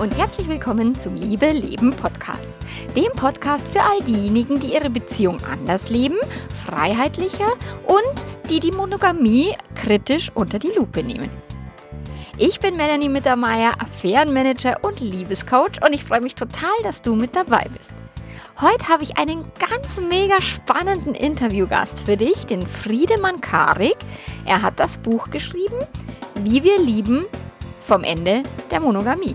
Und herzlich willkommen zum Liebe Leben Podcast. Dem Podcast für all diejenigen, die ihre Beziehung anders leben, freiheitlicher und die die Monogamie kritisch unter die Lupe nehmen. Ich bin Melanie Mittermeier, Affärenmanager und Liebescoach und ich freue mich total, dass du mit dabei bist. Heute habe ich einen ganz mega spannenden Interviewgast für dich, den Friedemann Karik. Er hat das Buch geschrieben, Wie wir lieben, vom Ende der Monogamie.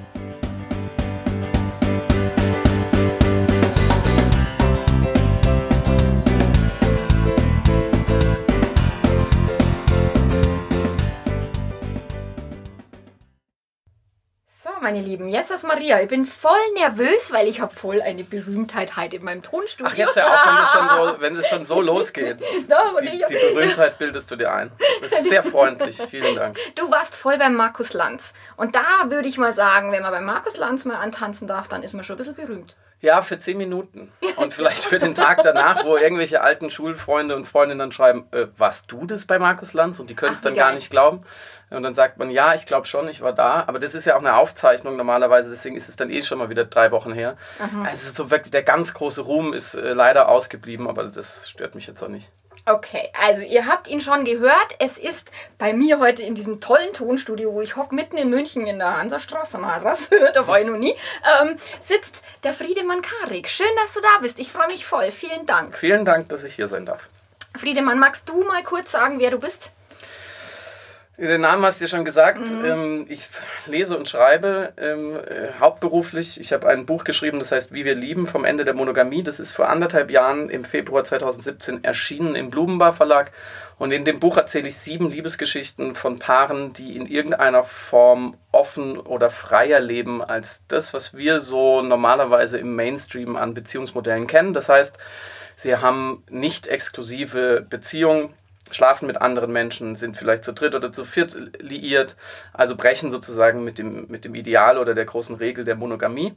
Meine Lieben. Jesus Maria, ich bin voll nervös, weil ich habe voll eine Berühmtheit heute in meinem Tonstudio. Ach, jetzt hör auf, wenn es schon so, schon so losgeht. no, die, die, Berühmtheit bildest du dir ein. Das ist sehr freundlich. Vielen Dank. Du warst voll beim Markus Lanz. Und da würde ich mal sagen, wenn man beim Markus Lanz mal antanzen darf, dann ist man schon ein bisschen berühmt. Ja, für zehn Minuten. Und vielleicht für den Tag danach, wo irgendwelche alten Schulfreunde und Freundinnen dann schreiben, äh, warst du das bei Markus Lanz? Und die können es dann gar nicht glauben. Und dann sagt man, ja, ich glaube schon, ich war da. Aber das ist ja auch eine Aufzeichnung normalerweise, deswegen ist es dann eh schon mal wieder drei Wochen her. Aha. Also so wirklich der ganz große Ruhm ist äh, leider ausgeblieben, aber das stört mich jetzt auch nicht. Okay, also ihr habt ihn schon gehört. Es ist bei mir heute in diesem tollen Tonstudio, wo ich hocke, mitten in München in der Hansastraße, Madras, da war ich noch nie, ähm, sitzt der Friedemann Karik. Schön, dass du da bist. Ich freue mich voll. Vielen Dank. Vielen Dank, dass ich hier sein darf. Friedemann, magst du mal kurz sagen, wer du bist? Den Namen hast du ja schon gesagt. Mhm. Ähm, ich lese und schreibe ähm, äh, hauptberuflich. Ich habe ein Buch geschrieben, das heißt Wie wir lieben vom Ende der Monogamie. Das ist vor anderthalb Jahren im Februar 2017 erschienen im Blumenbar Verlag. Und in dem Buch erzähle ich sieben Liebesgeschichten von Paaren, die in irgendeiner Form offen oder freier leben als das, was wir so normalerweise im Mainstream an Beziehungsmodellen kennen. Das heißt, sie haben nicht exklusive Beziehungen schlafen mit anderen Menschen, sind vielleicht zu dritt oder zu viert liiert, also brechen sozusagen mit dem, mit dem Ideal oder der großen Regel der Monogamie.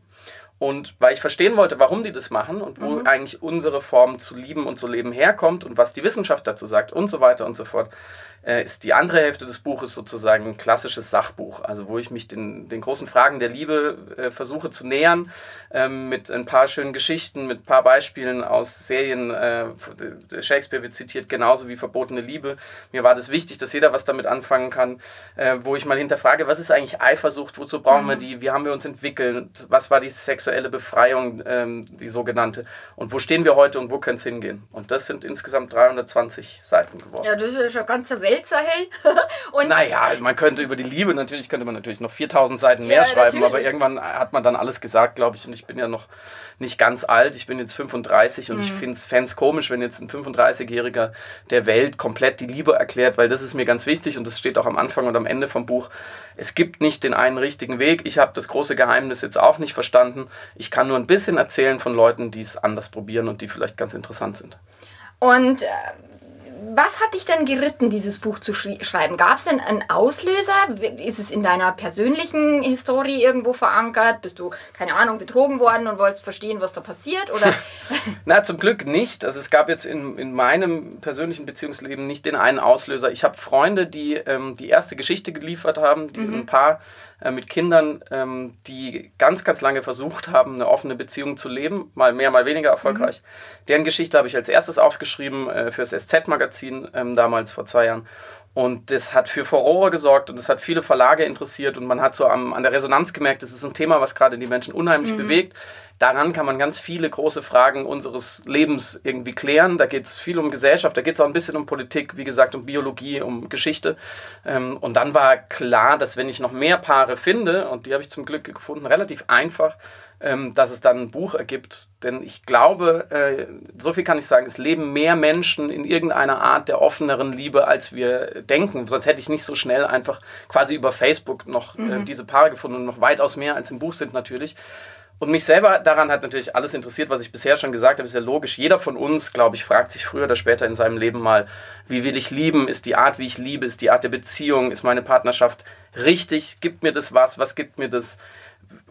Und weil ich verstehen wollte, warum die das machen und wo mhm. eigentlich unsere Form zu lieben und zu leben herkommt und was die Wissenschaft dazu sagt und so weiter und so fort, ist die andere Hälfte des Buches sozusagen ein klassisches Sachbuch, also wo ich mich den, den großen Fragen der Liebe äh, versuche zu nähern, ähm, mit ein paar schönen Geschichten, mit ein paar Beispielen aus Serien. Äh, Shakespeare wird zitiert, genauso wie Verbotene Liebe. Mir war das wichtig, dass jeder was damit anfangen kann, äh, wo ich mal hinterfrage, was ist eigentlich Eifersucht, wozu brauchen mhm. wir die, wie haben wir uns entwickelt, was war die sexuelle Befreiung, ähm, die sogenannte, und wo stehen wir heute und wo können es hingehen. Und das sind insgesamt 320 Seiten geworden. Ja, das ist ja ganze Welt Weltsahel. und naja, man könnte über die Liebe natürlich, könnte man natürlich noch 4000 Seiten mehr ja, schreiben, natürlich. aber irgendwann hat man dann alles gesagt, glaube ich. Und ich bin ja noch nicht ganz alt, ich bin jetzt 35 und mhm. ich fände es komisch, wenn jetzt ein 35-Jähriger der Welt komplett die Liebe erklärt, weil das ist mir ganz wichtig und das steht auch am Anfang und am Ende vom Buch. Es gibt nicht den einen richtigen Weg. Ich habe das große Geheimnis jetzt auch nicht verstanden. Ich kann nur ein bisschen erzählen von Leuten, die es anders probieren und die vielleicht ganz interessant sind. Und äh, was hat dich denn geritten, dieses Buch zu schreiben? Gab es denn einen Auslöser? Ist es in deiner persönlichen Historie irgendwo verankert? Bist du, keine Ahnung, betrogen worden und wolltest verstehen, was da passiert? Oder? Na, zum Glück nicht. Also es gab jetzt in, in meinem persönlichen Beziehungsleben nicht den einen Auslöser. Ich habe Freunde, die ähm, die erste Geschichte geliefert haben, die mhm. ein paar äh, mit Kindern, ähm, die ganz, ganz lange versucht haben, eine offene Beziehung zu leben, mal mehr, mal weniger erfolgreich. Mhm. Deren Geschichte habe ich als erstes aufgeschrieben äh, für das SZ-Magazin ähm, damals vor zwei Jahren. Und das hat für Furore gesorgt und es hat viele Verlage interessiert und man hat so am, an der Resonanz gemerkt, das ist ein Thema, was gerade die Menschen unheimlich mhm. bewegt daran kann man ganz viele große Fragen unseres Lebens irgendwie klären. Da geht es viel um Gesellschaft, da geht es auch ein bisschen um Politik, wie gesagt, um Biologie, um Geschichte. Ähm, und dann war klar, dass wenn ich noch mehr Paare finde, und die habe ich zum Glück gefunden, relativ einfach, ähm, dass es dann ein Buch ergibt. Denn ich glaube, äh, so viel kann ich sagen, es leben mehr Menschen in irgendeiner Art der offeneren Liebe, als wir denken. Sonst hätte ich nicht so schnell einfach quasi über Facebook noch äh, mhm. diese Paare gefunden und noch weitaus mehr als im Buch sind natürlich. Und mich selber daran hat natürlich alles interessiert, was ich bisher schon gesagt habe, ist ja logisch. Jeder von uns, glaube ich, fragt sich früher oder später in seinem Leben mal, wie will ich lieben? Ist die Art, wie ich liebe, ist die Art der Beziehung, ist meine Partnerschaft richtig? Gibt mir das was? Was gibt mir das?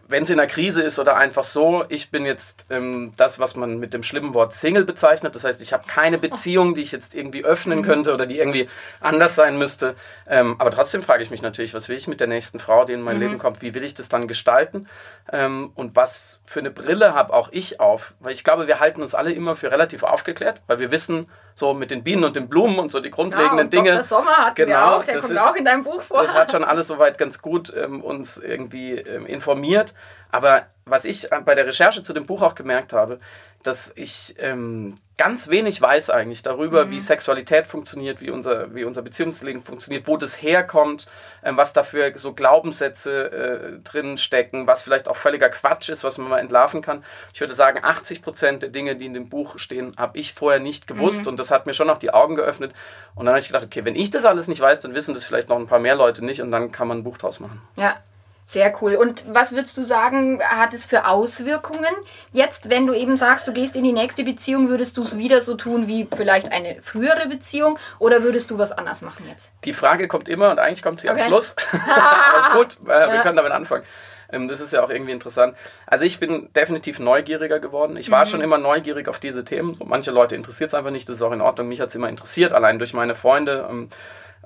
Wenn es in der Krise ist oder einfach so, ich bin jetzt ähm, das, was man mit dem schlimmen Wort Single bezeichnet. Das heißt, ich habe keine Beziehung, die ich jetzt irgendwie öffnen mhm. könnte oder die irgendwie anders sein müsste. Ähm, aber trotzdem frage ich mich natürlich, was will ich mit der nächsten Frau, die in mein mhm. Leben kommt? Wie will ich das dann gestalten? Ähm, und was für eine Brille habe auch ich auf? Weil ich glaube, wir halten uns alle immer für relativ aufgeklärt, weil wir wissen, so mit den Bienen und den Blumen und so die grundlegenden ja, Dinge. Dr. Sommer hat genau, auch, der kommt ist, auch in deinem Buch vor. Das hat schon alles soweit ganz gut ähm, uns irgendwie ähm, informiert. Aber was ich bei der Recherche zu dem Buch auch gemerkt habe, dass ich ähm, ganz wenig weiß eigentlich darüber, mhm. wie Sexualität funktioniert, wie unser, wie unser Beziehungsleben funktioniert, wo das herkommt, ähm, was dafür so Glaubenssätze äh, drin stecken, was vielleicht auch völliger Quatsch ist, was man mal entlarven kann. Ich würde sagen, 80 Prozent der Dinge, die in dem Buch stehen, habe ich vorher nicht gewusst mhm. und das hat mir schon auch die Augen geöffnet. Und dann habe ich gedacht, okay, wenn ich das alles nicht weiß, dann wissen das vielleicht noch ein paar mehr Leute nicht und dann kann man ein Buch draus machen. Ja, sehr cool. Und was würdest du sagen, hat es für Auswirkungen? Jetzt, wenn du eben sagst, du gehst in die nächste Beziehung, würdest du es wieder so tun wie vielleicht eine frühere Beziehung oder würdest du was anders machen jetzt? Die Frage kommt immer und eigentlich kommt sie okay. am Schluss. Aber ist gut, äh, ja. wir können damit anfangen. Ähm, das ist ja auch irgendwie interessant. Also ich bin definitiv neugieriger geworden. Ich war mhm. schon immer neugierig auf diese Themen. Manche Leute interessiert es einfach nicht, das ist auch in Ordnung. Mich hat es immer interessiert, allein durch meine Freunde. Ähm,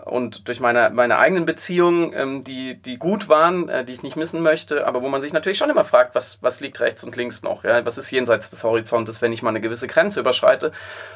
und durch meine, meine eigenen Beziehungen, ähm, die, die gut waren, äh, die ich nicht missen möchte, aber wo man sich natürlich schon immer fragt, was, was liegt rechts und links noch, ja? was ist jenseits des Horizontes, wenn ich mal eine gewisse Grenze überschreite.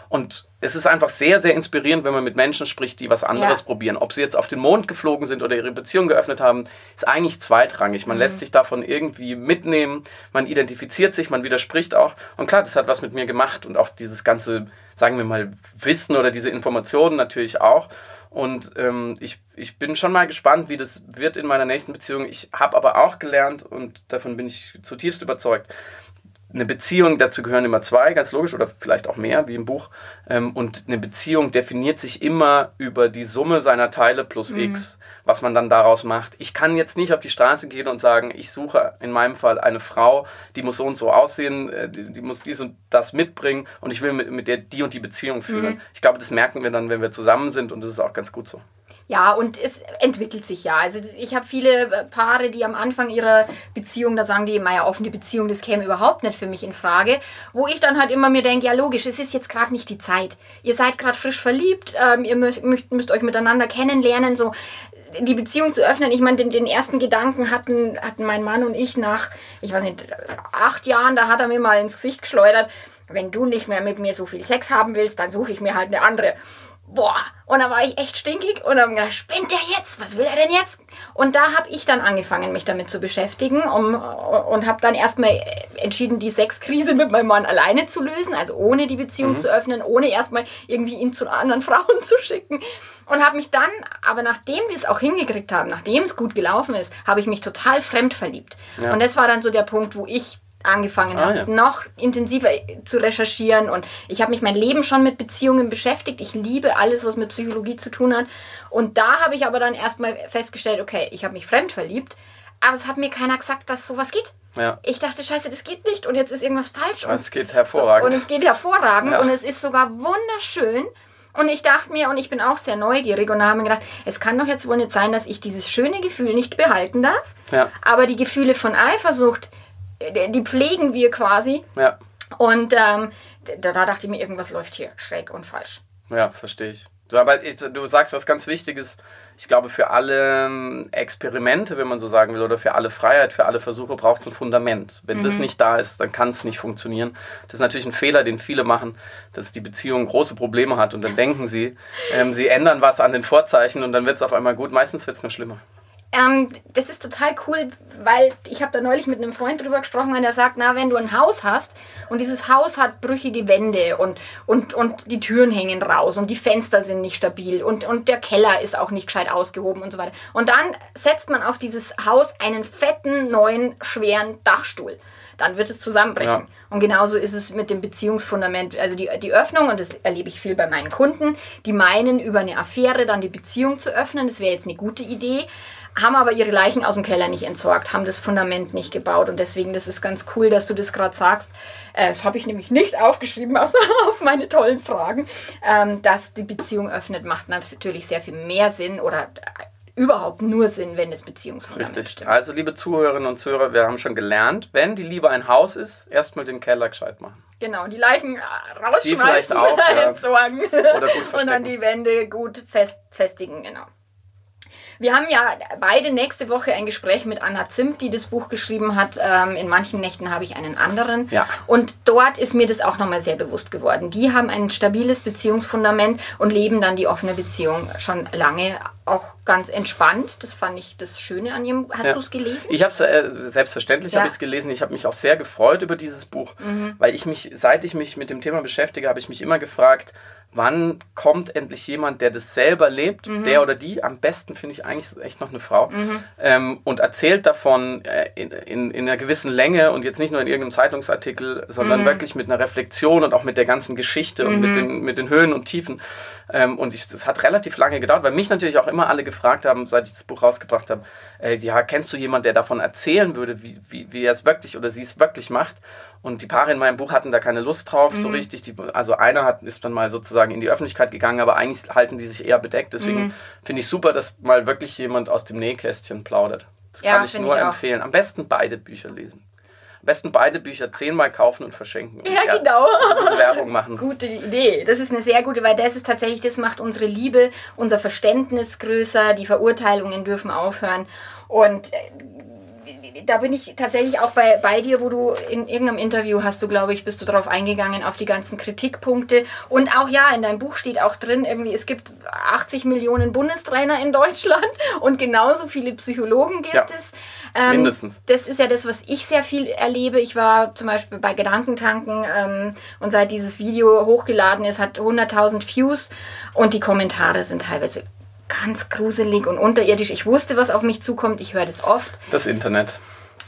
Und es ist einfach sehr, sehr inspirierend, wenn man mit Menschen spricht, die was anderes ja. probieren. Ob sie jetzt auf den Mond geflogen sind oder ihre Beziehung geöffnet haben, ist eigentlich zweitrangig. Man mhm. lässt sich davon irgendwie mitnehmen, man identifiziert sich, man widerspricht auch. Und klar, das hat was mit mir gemacht und auch dieses ganze, sagen wir mal, Wissen oder diese Informationen natürlich auch. Und ähm, ich, ich bin schon mal gespannt, wie das wird in meiner nächsten Beziehung. Ich habe aber auch gelernt, und davon bin ich zutiefst überzeugt, eine Beziehung, dazu gehören immer zwei, ganz logisch, oder vielleicht auch mehr, wie im Buch. Ähm, und eine Beziehung definiert sich immer über die Summe seiner Teile plus mhm. x, was man dann daraus macht. Ich kann jetzt nicht auf die Straße gehen und sagen, ich suche in meinem Fall eine Frau, die muss so und so aussehen, äh, die, die muss dies und das mitbringen und ich will mit, mit der die und die Beziehung führen. Mhm. Ich glaube, das merken wir dann, wenn wir zusammen sind und das ist auch ganz gut so. Ja, und es entwickelt sich ja. Also ich habe viele äh, Paare, die am Anfang ihrer Beziehung, da sagen die, naja, offene Beziehung, das käme überhaupt nicht für mich in Frage. Wo ich dann halt immer mir denke, ja logisch, es ist jetzt gerade nicht die Zeit. Ihr seid gerade frisch verliebt, ähm, ihr müsst, müsst euch miteinander kennenlernen, so die Beziehung zu öffnen. Ich meine, den, den ersten Gedanken hatten, hatten mein Mann und ich nach, ich weiß nicht, acht Jahren, da hat er mir mal ins Gesicht geschleudert, wenn du nicht mehr mit mir so viel Sex haben willst, dann suche ich mir halt eine andere boah, und da war ich echt stinkig und dann gedacht, spinnt der jetzt? Was will er denn jetzt? Und da habe ich dann angefangen, mich damit zu beschäftigen um, und habe dann erstmal entschieden, die Sexkrise mit meinem Mann alleine zu lösen, also ohne die Beziehung mhm. zu öffnen, ohne erstmal irgendwie ihn zu anderen Frauen zu schicken. Und habe mich dann, aber nachdem wir es auch hingekriegt haben, nachdem es gut gelaufen ist, habe ich mich total fremd verliebt. Ja. Und das war dann so der Punkt, wo ich angefangen ah, habe, ja. noch intensiver zu recherchieren. Und ich habe mich mein Leben schon mit Beziehungen beschäftigt. Ich liebe alles, was mit Psychologie zu tun hat. Und da habe ich aber dann erstmal festgestellt, okay, ich habe mich fremd verliebt, aber es hat mir keiner gesagt, dass sowas geht. Ja. Ich dachte, scheiße, das geht nicht und jetzt ist irgendwas falsch. Und es geht hervorragend. So, und es geht hervorragend ja. und es ist sogar wunderschön. Und ich dachte mir, und ich bin auch sehr neugierig und habe mir gedacht, es kann doch jetzt wohl nicht sein, dass ich dieses schöne Gefühl nicht behalten darf. Ja. Aber die Gefühle von Eifersucht, die pflegen wir quasi. Ja. Und ähm, da, da dachte ich mir, irgendwas läuft hier schräg und falsch. Ja, verstehe ich. So, aber du sagst was ganz Wichtiges. Ich glaube, für alle ähm, Experimente, wenn man so sagen will, oder für alle Freiheit, für alle Versuche braucht es ein Fundament. Wenn mhm. das nicht da ist, dann kann es nicht funktionieren. Das ist natürlich ein Fehler, den viele machen, dass die Beziehung große Probleme hat und dann denken sie, ähm, sie ändern was an den Vorzeichen und dann wird es auf einmal gut. Meistens wird es nur schlimmer. Ähm, das ist total cool, weil ich habe da neulich mit einem Freund drüber gesprochen und er sagt, na, wenn du ein Haus hast und dieses Haus hat brüchige Wände und, und, und die Türen hängen raus und die Fenster sind nicht stabil und, und der Keller ist auch nicht gescheit ausgehoben und so weiter. Und dann setzt man auf dieses Haus einen fetten, neuen, schweren Dachstuhl dann wird es zusammenbrechen. Ja. Und genauso ist es mit dem Beziehungsfundament. Also die, die Öffnung, und das erlebe ich viel bei meinen Kunden, die meinen, über eine Affäre dann die Beziehung zu öffnen. Das wäre jetzt eine gute Idee haben aber ihre Leichen aus dem Keller nicht entsorgt, haben das Fundament nicht gebaut. Und deswegen, das ist ganz cool, dass du das gerade sagst. Äh, das habe ich nämlich nicht aufgeschrieben, außer auf meine tollen Fragen. Ähm, dass die Beziehung öffnet, macht natürlich sehr viel mehr Sinn oder überhaupt nur Sinn, wenn das Beziehungsfundament Richtig. stimmt. Also, liebe Zuhörerinnen und Zuhörer, wir haben schon gelernt, wenn die Liebe ein Haus ist, erstmal den Keller gescheit machen. Genau, die Leichen äh, Die rausschmeißen, vielleicht auch, ja. entsorgen Oder gut und verstecken. dann die Wände gut fest, festigen, genau. Wir haben ja beide nächste Woche ein Gespräch mit Anna Zimt, die das Buch geschrieben hat. Ähm, in manchen Nächten habe ich einen anderen. Ja. Und dort ist mir das auch nochmal sehr bewusst geworden. Die haben ein stabiles Beziehungsfundament und leben dann die offene Beziehung schon lange auch ganz entspannt. Das fand ich das Schöne an ihrem. Hast Ja. du es gelesen? Ich habe es äh, selbstverständlich Ja. Mhm. habe ich es gelesen. Ich habe mich auch sehr gefreut über dieses Buch, weil ich mich, seit ich mich mit dem Thema beschäftige, habe ich mich immer gefragt, wann kommt endlich jemand, der das selber lebt, Mhm. der oder die, am besten finde ich eigentlich echt noch eine Frau, ähm, und erzählt davon äh, in, in, in einer gewissen Länge und jetzt nicht nur in irgendeinem Zeitungsartikel, sondern Mhm. wirklich mit einer Reflexion und auch mit der ganzen Geschichte und mit den, mit den Höhen und Tiefen. Ähm, und das hat relativ lange gedauert, weil mich natürlich auch immer alle gefragt haben, seit ich das Buch rausgebracht habe, äh, ja, kennst du jemanden, der davon erzählen würde, wie, wie, wie er es wirklich oder sie es wirklich macht? Und die Paare in meinem Buch hatten da keine Lust drauf, so richtig. Die, also einer hat, ist dann mal sozusagen in die Öffentlichkeit gegangen, aber eigentlich halten die sich eher bedeckt. Deswegen finde ich super, dass mal wirklich jemand aus dem Nähkästchen plaudert. Das Ja, kann ich nur ich empfehlen. Am besten beide Bücher lesen. Am besten beide Bücher zehnmal kaufen und verschenken. Und Ja, genau. Werbung machen. Gute Idee. Das ist eine sehr gute, weil das ist tatsächlich, das macht unsere Liebe, unser Verständnis größer, die Verurteilungen dürfen aufhören. Und äh, da bin ich tatsächlich auch bei, bei dir, wo du in irgendeinem Interview hast du, glaube ich, bist du darauf eingegangen, auf die ganzen Kritikpunkte. Und auch ja, in deinem Buch steht auch drin, irgendwie, es gibt 80 Millionen Bundestrainer in Deutschland und genauso viele Psychologen gibt Ja. es. Ähm, Mindestens. das ist ja das, was ich sehr viel erlebe. Ich war zum Beispiel bei Gedankentanken ähm, und seit dieses Video hochgeladen ist, hat 100.000 Views und die Kommentare sind teilweise ganz gruselig und unterirdisch. Ich wusste, was auf mich zukommt. Ich höre das oft. Das Internet.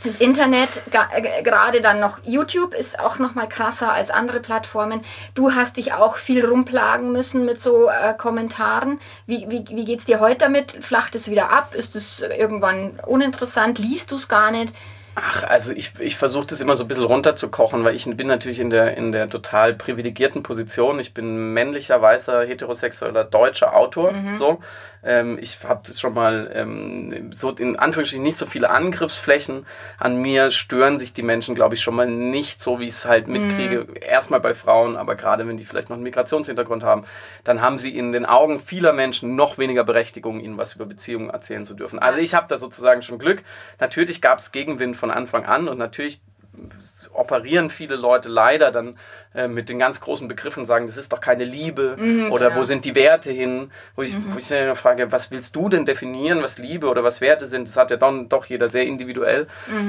Das Internet, äh, gerade dann noch YouTube, ist auch noch mal krasser als andere Plattformen. Du hast dich auch viel rumplagen müssen mit so äh, Kommentaren. Wie, wie, wie geht's dir heute damit? Flacht es wieder ab? Ist es irgendwann uninteressant? Liest du es gar nicht? Ach, also ich, ich versuche das immer so ein bisschen runterzukochen, weil ich bin natürlich in der, in der total privilegierten Position. Ich bin männlicher, weißer, heterosexueller deutscher Autor. So. Ähm, ich habe schon mal ähm, so in Anführungsstrichen nicht so viele Angriffsflächen. An mir stören sich die Menschen, glaube ich, schon mal nicht so, wie ich es halt mitkriege. Erstmal bei Frauen, aber gerade wenn die vielleicht noch einen Migrationshintergrund haben, dann haben sie in den Augen vieler Menschen noch weniger Berechtigung, ihnen was über Beziehungen erzählen zu dürfen. Also ich habe da sozusagen schon Glück. Natürlich gab es Gegenwind von Anfang an und natürlich operieren viele Leute leider dann äh, mit den ganz großen Begriffen und sagen, das ist doch keine Liebe oder genau. wo sind die Werte hin? Wo ich, wo ich dann frage, was willst du denn definieren, was Liebe oder was Werte sind? Das hat ja dann doch jeder sehr individuell.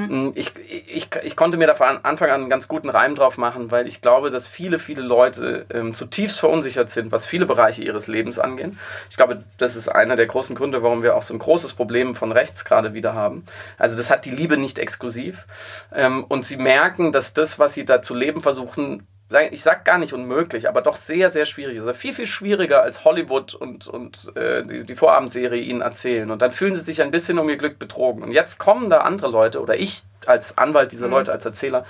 Mm, Ich, ich, ich konnte mir da von Anfang an einen ganz guten Reim drauf machen, weil ich glaube, dass viele, viele Leute ähm, zutiefst verunsichert sind, was viele Bereiche ihres Lebens angehen. Ich glaube, das ist einer der großen Gründe, warum wir auch so ein großes Problem von rechts gerade wieder haben. Also das hat die Liebe nicht exklusiv. Ähm, und sie merken, dass das, was sie da zu leben versuchen, ich sag gar nicht unmöglich, aber doch sehr, sehr schwierig ist. Also viel, viel schwieriger als Hollywood und, und äh, die, die Vorabendserie ihnen erzählen. Und dann fühlen sie sich ein bisschen um ihr Glück betrogen. Und jetzt kommen da andere Leute oder ich als Anwalt dieser Leute, als Erzähler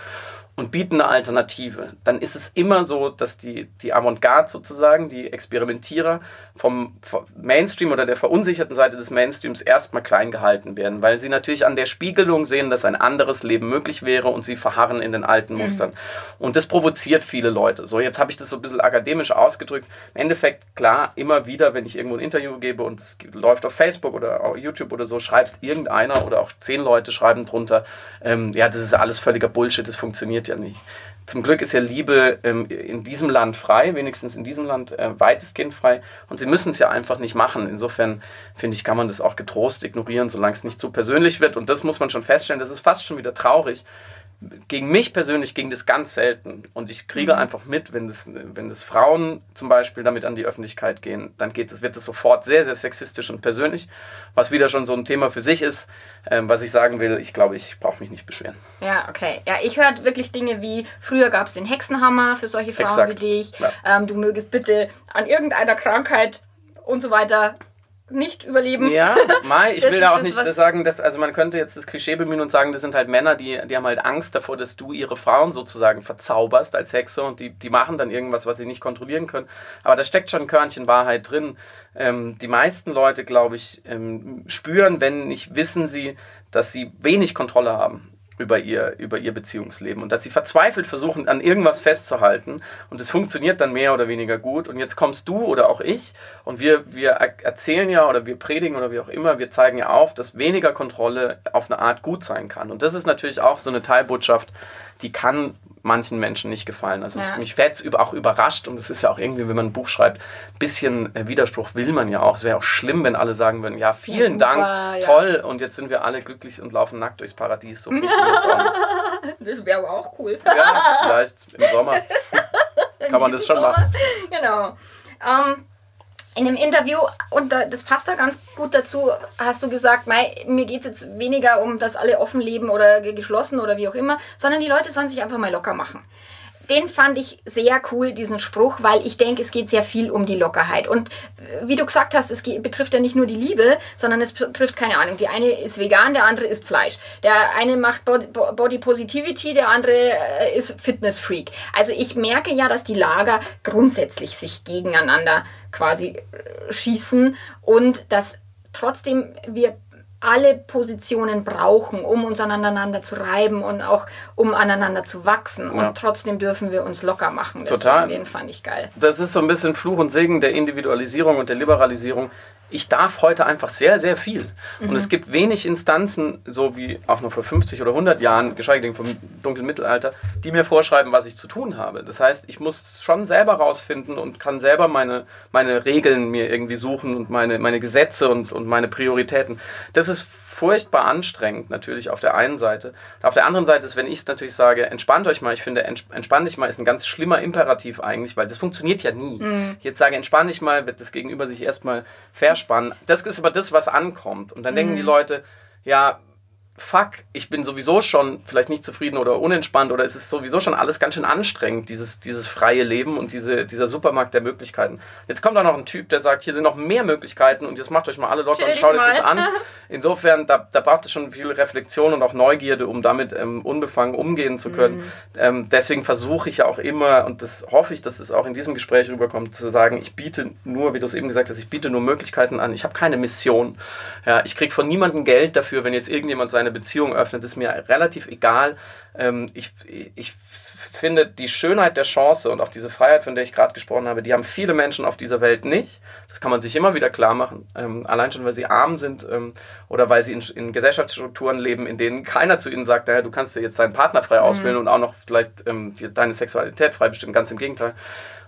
und bieten eine Alternative. Dann ist es immer so, dass die, die Avantgarde sozusagen, die Experimentierer vom, vom Mainstream oder der verunsicherten Seite des Mainstreams erstmal klein gehalten werden, weil sie natürlich an der Spiegelung sehen, dass ein anderes Leben möglich wäre und sie verharren in den alten Mustern. Und das provoziert viele Leute. So, jetzt habe ich das so ein bisschen akademisch ausgedrückt. Im Endeffekt, klar, immer wieder, wenn ich irgendwo ein Interview gebe und es läuft auf Facebook oder auf YouTube oder so, schreibt irgendeiner oder auch zehn Leute schreiben drunter, ähm, ja, das ist alles völliger Bullshit, das funktioniert ja nicht. Zum Glück ist ja Liebe ähm, in diesem Land frei, wenigstens in diesem Land äh, weitestgehend frei. Und sie müssen es ja einfach nicht machen. Insofern finde ich, kann man das auch getrost ignorieren, solange es nicht zu persönlich wird. Und das muss man schon feststellen. Das ist fast schon wieder traurig. Gegen mich persönlich ging das ganz selten. Und ich kriege einfach mit, wenn das, wenn das Frauen zum Beispiel damit an die Öffentlichkeit gehen, dann geht es, wird es sofort sehr, sehr sexistisch und persönlich. Was wieder schon so ein Thema für sich ist. Ähm, was ich sagen will, ich glaube, ich brauche mich nicht beschweren. Ja, okay. Ja, ich höre wirklich Dinge wie, früher gab es den Hexenhammer für solche Frauen Exakt. wie dich. Ja. Ähm, du mögest bitte an irgendeiner Krankheit und so weiter nicht überleben. Ja, Mai, ich will da auch nicht sagen, dass, also man könnte jetzt das Klischee bemühen und sagen, das sind halt Männer, die, die haben halt Angst davor, dass du ihre Frauen sozusagen verzauberst als Hexe und die, die machen dann irgendwas, was sie nicht kontrollieren können. Aber da steckt schon ein Körnchen Wahrheit drin. Ähm, die meisten Leute, glaube ich, ähm, spüren, wenn nicht, wissen sie, dass sie wenig Kontrolle haben über ihr, über ihr Beziehungsleben und dass sie verzweifelt versuchen, an irgendwas festzuhalten und es funktioniert dann mehr oder weniger gut und jetzt kommst du oder auch ich und wir, wir er- erzählen ja oder wir predigen oder wie auch immer, wir zeigen ja auf, dass weniger Kontrolle auf eine Art gut sein kann und das ist natürlich auch so eine Teilbotschaft, die kann manchen Menschen nicht gefallen. Also Ja. ich, mich hätte es auch überrascht und es ist ja auch irgendwie, wenn man ein Buch schreibt, ein bisschen äh, Widerspruch will man ja auch. Es wäre auch schlimm, wenn alle sagen würden, ja, vielen super, Dank, ja. toll und jetzt sind wir alle glücklich und laufen nackt durchs Paradies. So. Das wäre aber auch cool. Ja, vielleicht im Sommer kann man das schon machen. Sommer. Genau. Ähm, in dem Interview, und da, das passt da ganz gut dazu, hast du gesagt, mei, mir geht es jetzt weniger um, dass alle offen leben oder ge- geschlossen oder wie auch immer, sondern die Leute sollen sich einfach mal locker machen. Den fand ich sehr cool, diesen Spruch, weil ich denke, es geht sehr viel um die Lockerheit. Und äh, wie du gesagt hast, es betrifft ja nicht nur die Liebe, sondern es betrifft, keine Ahnung, die eine ist vegan, der andere isst Fleisch. Der eine macht Body, Body Positivity, der andere äh, ist Fitness Freak. Also ich merke ja, dass die Lager grundsätzlich sich gegeneinander quasi äh, schießen und dass trotzdem wir alle Positionen brauchen, um uns aneinander zu reiben und auch um aneinander zu wachsen. Ja. Und trotzdem dürfen wir uns locker machen. Deswegen, Total. Den fand ich geil. Das ist so ein bisschen Fluch und Segen der Individualisierung und der Liberalisierung. Ich darf heute einfach sehr, sehr viel. Und es gibt wenig Instanzen, so wie auch noch vor 50 oder 100 Jahren, geschweige denn vom dunklen Mittelalter, die mir vorschreiben, was ich zu tun habe. Das heißt, ich muss schon selber rausfinden und kann selber meine, meine Regeln mir irgendwie suchen und meine, meine Gesetze und, und meine Prioritäten. Das ist furchtbar anstrengend, natürlich auf der einen Seite. Auf der anderen Seite ist, wenn ich natürlich sage, entspannt euch mal, ich finde, ents- entspann dich mal ist ein ganz schlimmer Imperativ eigentlich, weil das funktioniert ja nie. Jetzt sage, entspann dich mal, wird das Gegenüber sich erstmal verspannen. Das ist aber das, was ankommt. Und dann denken die Leute, ja, fuck, ich bin sowieso schon vielleicht nicht zufrieden oder unentspannt oder es ist sowieso schon alles ganz schön anstrengend, dieses, dieses freie Leben und diese, dieser Supermarkt der Möglichkeiten. Jetzt kommt auch noch ein Typ, der sagt, hier sind noch mehr Möglichkeiten und jetzt macht euch mal alle locker Chill und schaut euch das an. Insofern, da, da braucht es schon viel Reflexion und auch Neugierde, um damit ähm, unbefangen umgehen zu können. Ähm, deswegen versuche ich ja auch immer, und das hoffe ich, dass es auch in diesem Gespräch rüberkommt, zu sagen, ich biete nur, wie du es eben gesagt hast, ich biete nur Möglichkeiten an. Ich habe keine Mission. Ja, ich kriege von niemandem Geld dafür, wenn jetzt irgendjemand seine Beziehung öffnet. ist mir relativ egal. Ähm, ich, ich finde die Schönheit der Chance und auch diese Freiheit, von der ich gerade gesprochen habe, die haben viele Menschen auf dieser Welt nicht. Das kann man sich immer wieder klar machen. Ähm, allein schon, weil sie arm sind ähm, oder weil sie in, in Gesellschaftsstrukturen leben, in denen keiner zu ihnen sagt, naja, du kannst dir jetzt deinen Partner frei auswählen und auch noch vielleicht ähm, deine Sexualität frei bestimmen. Ganz im Gegenteil.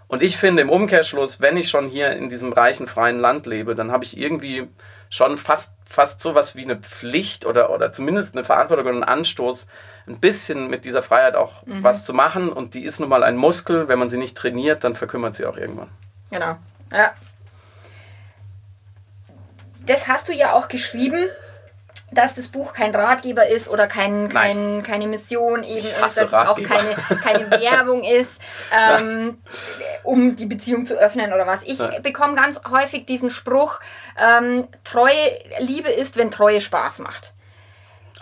Und ich finde im Umkehrschluss, wenn ich schon hier in diesem reichen, freien Land lebe, dann habe ich irgendwie schon fast, fast sowas wie eine Pflicht oder, oder zumindest eine Verantwortung und einen Anstoß, ein bisschen mit dieser Freiheit auch was zu machen. Und die ist nun mal ein Muskel. Wenn man sie nicht trainiert, dann verkümmert sie auch irgendwann. Genau. Ja. Das hast du ja auch geschrieben, dass das Buch kein Ratgeber ist oder kein, kein, keine Mission eben ist, dass es auch Ratgeber. keine, keine Werbung ist, ähm, um die Beziehung zu öffnen oder was. Ich Ja. bekomme ganz häufig diesen Spruch, ähm, Treue, Liebe ist, wenn Treue Spaß macht.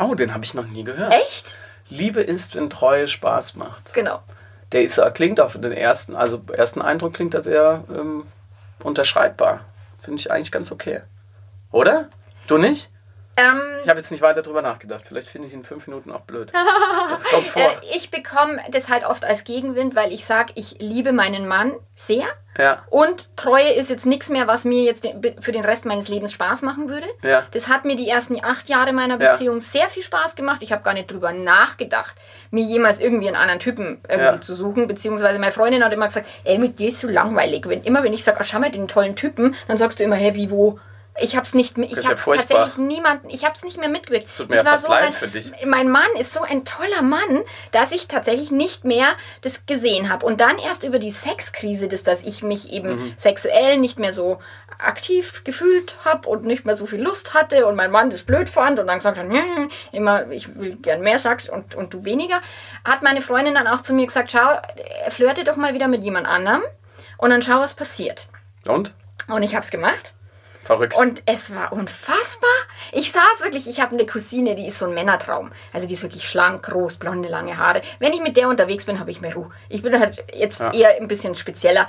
Oh, den habe ich noch nie gehört. Echt? Liebe ist, wenn Treue Spaß macht. Genau. Der ist, klingt auf den ersten, also ersten Eindruck klingt das sehr ähm, unterschreibbar. Finde ich eigentlich ganz okay. Oder? Du nicht? Ähm, Ich habe jetzt nicht weiter drüber nachgedacht. Vielleicht finde ich ihn in fünf Minuten auch blöd. Das kommt vor. äh, ich bekomme das halt oft als Gegenwind, weil ich sage, ich liebe meinen Mann sehr. Ja. Und Treue ist jetzt nichts mehr, was mir jetzt für den Rest meines Lebens Spaß machen würde. Ja. Das hat mir die ersten acht Jahre meiner Ja. Beziehung sehr viel Spaß gemacht. Ich habe gar nicht drüber nachgedacht, mir jemals irgendwie einen anderen Typen irgendwie Ja. zu suchen. Beziehungsweise meine Freundin hat immer gesagt, ey, mit dir ist so langweilig. Wenn, immer wenn ich sage, oh, schau mal den tollen Typen, dann sagst du immer, hä, wie, wo? Ich habe es nicht, ich ja habe furchtbar. tatsächlich niemanden, ich habe es nicht mehr mitgekriegt. tut mir ich ja fast leid mein, für dich. mein Mann ist so ein toller Mann, dass ich tatsächlich nicht mehr das gesehen habe. Und dann erst über die Sexkrise, das, dass ich mich eben Mhm. sexuell nicht mehr so aktiv gefühlt habe und nicht mehr so viel Lust hatte und mein Mann das blöd fand und dann gesagt hat, "Nee, immer, ich will gern mehr Sex und, und du weniger, hat meine Freundin dann auch zu mir gesagt, schau, äh, flirte doch mal wieder mit jemand anderem und dann schau, was passiert. Und? Und ich habe es gemacht. Verrückt. Und es war unfassbar. Ich saß wirklich, ich habe eine Cousine, die ist so ein Männertraum. Also die ist wirklich schlank, groß, blonde, lange Haare. Wenn ich mit der unterwegs bin, habe ich mehr Ruhe. Ich bin halt jetzt Ja. eher ein bisschen spezieller.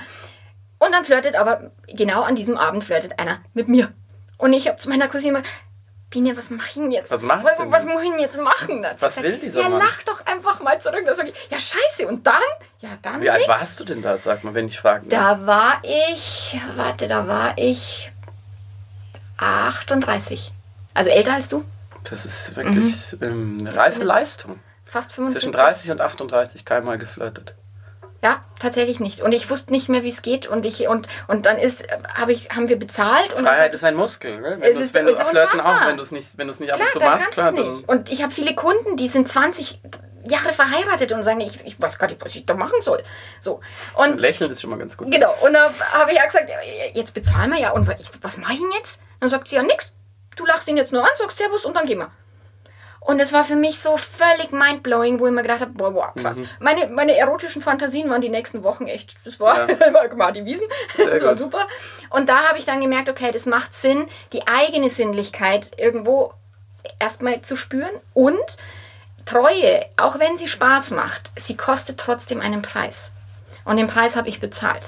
Und dann flirtet aber, genau an diesem Abend flirtet einer mit mir. Und ich habe zu meiner Cousine gesagt, Biene, was mach ich denn jetzt? Was mach ich was, denn was jetzt? muss ich denn jetzt machen? Da hat sie Was will dieser Ja, Mann? lach doch einfach mal zurück. Da sag ich, ja, scheiße. Und dann? Ja, dann Wie alt nix. warst du denn da, sag mal, wenn ich fragen darf? Da war ich, warte, da war ich 38. Also älter als du? Das ist wirklich Mhm. ähm, eine reife Leistung. Fast 55. Zwischen 30 und 38 keinmal geflirtet. Ja, tatsächlich nicht. Und ich wusste nicht mehr, wie es geht. Und ich und und dann ist, habe ich, haben wir bezahlt und Freiheit ist ein Muskel, ne? Es Wenn du ist- wenn du flirten auch, wenn du es nicht, wenn du es nicht ab und zu dann machst, klar, es nicht. Und ich habe viele Kunden, die sind 20 Jahre verheiratet und sagen, ich, ich weiß gar nicht, was ich da machen soll. So. Und lächeln ist schon mal ganz gut. Genau, und da habe ich ja gesagt, jetzt bezahlen wir ja. Und was, was mache ich denn jetzt? Dann sagt sie, ja, nix. Du lachst ihn jetzt nur an, sagst Servus und dann gehen wir. Und es war für mich so völlig mindblowing, wo ich mir gedacht habe, boah, boah, krass. Meine, meine erotischen Fantasien waren die nächsten Wochen echt, das war, Ja. war Martin Wiesen, das Sehr war gut. super. Und da habe ich dann gemerkt, okay, das macht Sinn, die eigene Sinnlichkeit irgendwo erstmal zu spüren und Treue, auch wenn sie Spaß macht, sie kostet trotzdem einen Preis. Und den Preis habe ich bezahlt.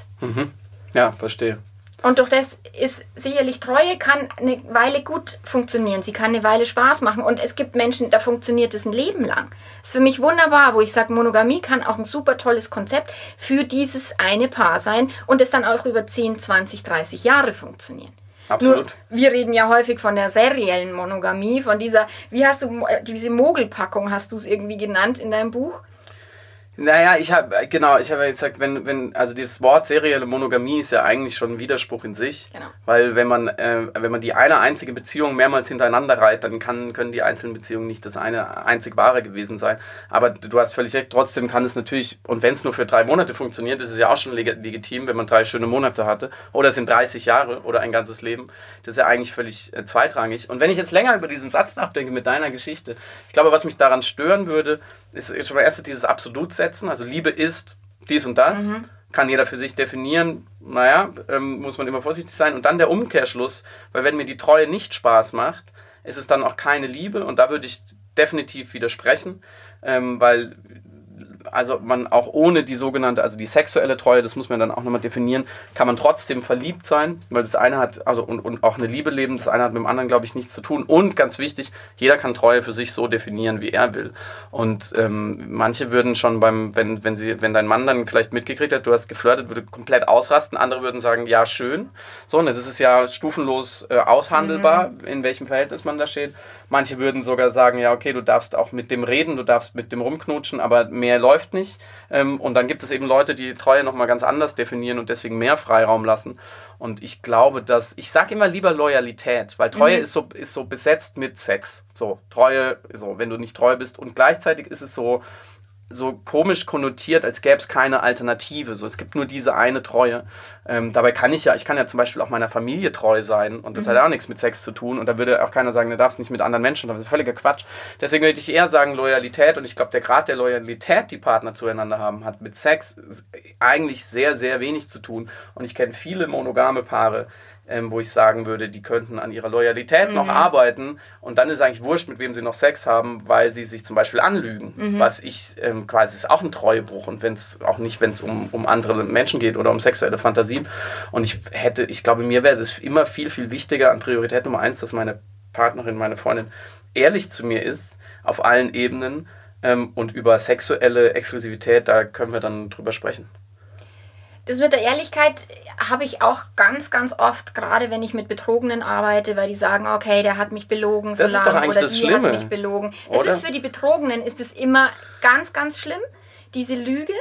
Ja, verstehe. Und durch das ist sicherlich Treue kann eine Weile gut funktionieren. Sie kann eine Weile Spaß machen. Und es gibt Menschen, da funktioniert es ein Leben lang. ist für mich wunderbar, wo ich sage, Monogamie kann auch ein super tolles Konzept für dieses eine Paar sein und es dann auch über 10, 20, 30 Jahre funktionieren. Absolut. Nur, wir reden ja häufig von der seriellen Monogamie, von dieser, wie hast du, diese Mogelpackung hast du es irgendwie genannt in deinem Buch? Naja, ich habe, genau, ich habe ja gesagt, wenn, wenn, also das Wort serielle Monogamie ist ja eigentlich schon ein Widerspruch in sich. Genau. Weil wenn man, äh, wenn man die eine einzige Beziehung mehrmals hintereinander reiht, dann kann, können die einzelnen Beziehungen nicht das eine einzig wahre gewesen sein. Aber du hast völlig recht, trotzdem kann es natürlich, und wenn es nur für drei Monate funktioniert, ist es ja auch schon leg legitim, wenn man drei schöne Monate hatte. Oder es sind 30 Jahre oder ein ganzes Leben. Das ist ja eigentlich völlig äh, zweitrangig. Und wenn ich jetzt länger über diesen Satz nachdenke mit deiner Geschichte, ich glaube, was mich daran stören würde, ist schon mal erst dieses Absolutsetzen. Also Liebe ist dies und das. Kann jeder für sich definieren. Naja, ähm, muss man immer vorsichtig sein. Und dann der Umkehrschluss, weil wenn mir die Treue nicht Spaß macht, ist es dann auch keine Liebe. Und da würde ich definitiv widersprechen, ähm, weil also man auch ohne die sogenannte, also die sexuelle Treue, das muss man dann auch nochmal definieren, kann man trotzdem verliebt sein, weil das eine hat, also und, und auch eine Liebe leben, das eine hat mit dem anderen, glaube ich, nichts zu tun. Und ganz wichtig, jeder kann Treue für sich so definieren, wie er will. Und ähm, manche würden schon beim, wenn, wenn sie, wenn dein Mann dann vielleicht mitgekriegt hat, du hast geflirtet, würde komplett ausrasten, andere würden sagen, ja, schön. So, ne, das ist ja stufenlos äh, aushandelbar, in welchem Verhältnis man da steht. Manche würden sogar sagen, ja, okay, du darfst auch mit dem reden, du darfst mit dem rumknutschen, aber mehr läuft nicht. Ähm, und dann gibt es eben Leute, die Treue nochmal ganz anders definieren und deswegen mehr Freiraum lassen. Und ich glaube, dass, ich sage immer lieber Loyalität, weil Treue ist, so, ist so besetzt mit Sex. So, Treue, so, wenn du nicht treu bist. Und gleichzeitig ist es so, so komisch konnotiert, als gäbe es keine Alternative. So, es gibt nur diese eine Treue. Ähm, dabei kann ich ja, ich kann ja zum Beispiel auch meiner Familie treu sein und das hat auch nichts mit Sex zu tun. Und da würde auch keiner sagen, du darfst nicht mit anderen Menschen. Das ist völliger Quatsch. Deswegen würde ich eher sagen Loyalität. Und ich glaube, der Grad der Loyalität, die Partner zueinander haben, hat mit Sex eigentlich sehr, sehr wenig zu tun. Und ich kenne viele monogame Paare, ähm, wo ich sagen würde, die könnten an ihrer Loyalität noch arbeiten und dann ist eigentlich wurscht, mit wem sie noch Sex haben, weil sie sich zum Beispiel anlügen. Was ich ähm, quasi ist auch ein Treuebruch und wenn es auch nicht, wenn es um, um andere Menschen geht oder um sexuelle Fantasien. Und ich hätte, ich glaube, mir wäre es immer viel, viel wichtiger an Priorität Nummer eins, dass meine Partnerin, meine Freundin ehrlich zu mir ist, auf allen Ebenen. Ähm, und über sexuelle Exklusivität, da können wir dann drüber sprechen. Das mit der Ehrlichkeit habe ich auch ganz, ganz oft, gerade wenn ich mit Betrogenen arbeite, weil die sagen, okay, der hat mich belogen so Das ist lange doch eigentlich oder das die Schlimme, hat mich belogen. Es oder? ist für die Betrogenen ist es immer ganz, ganz schlimm, diese Lüge.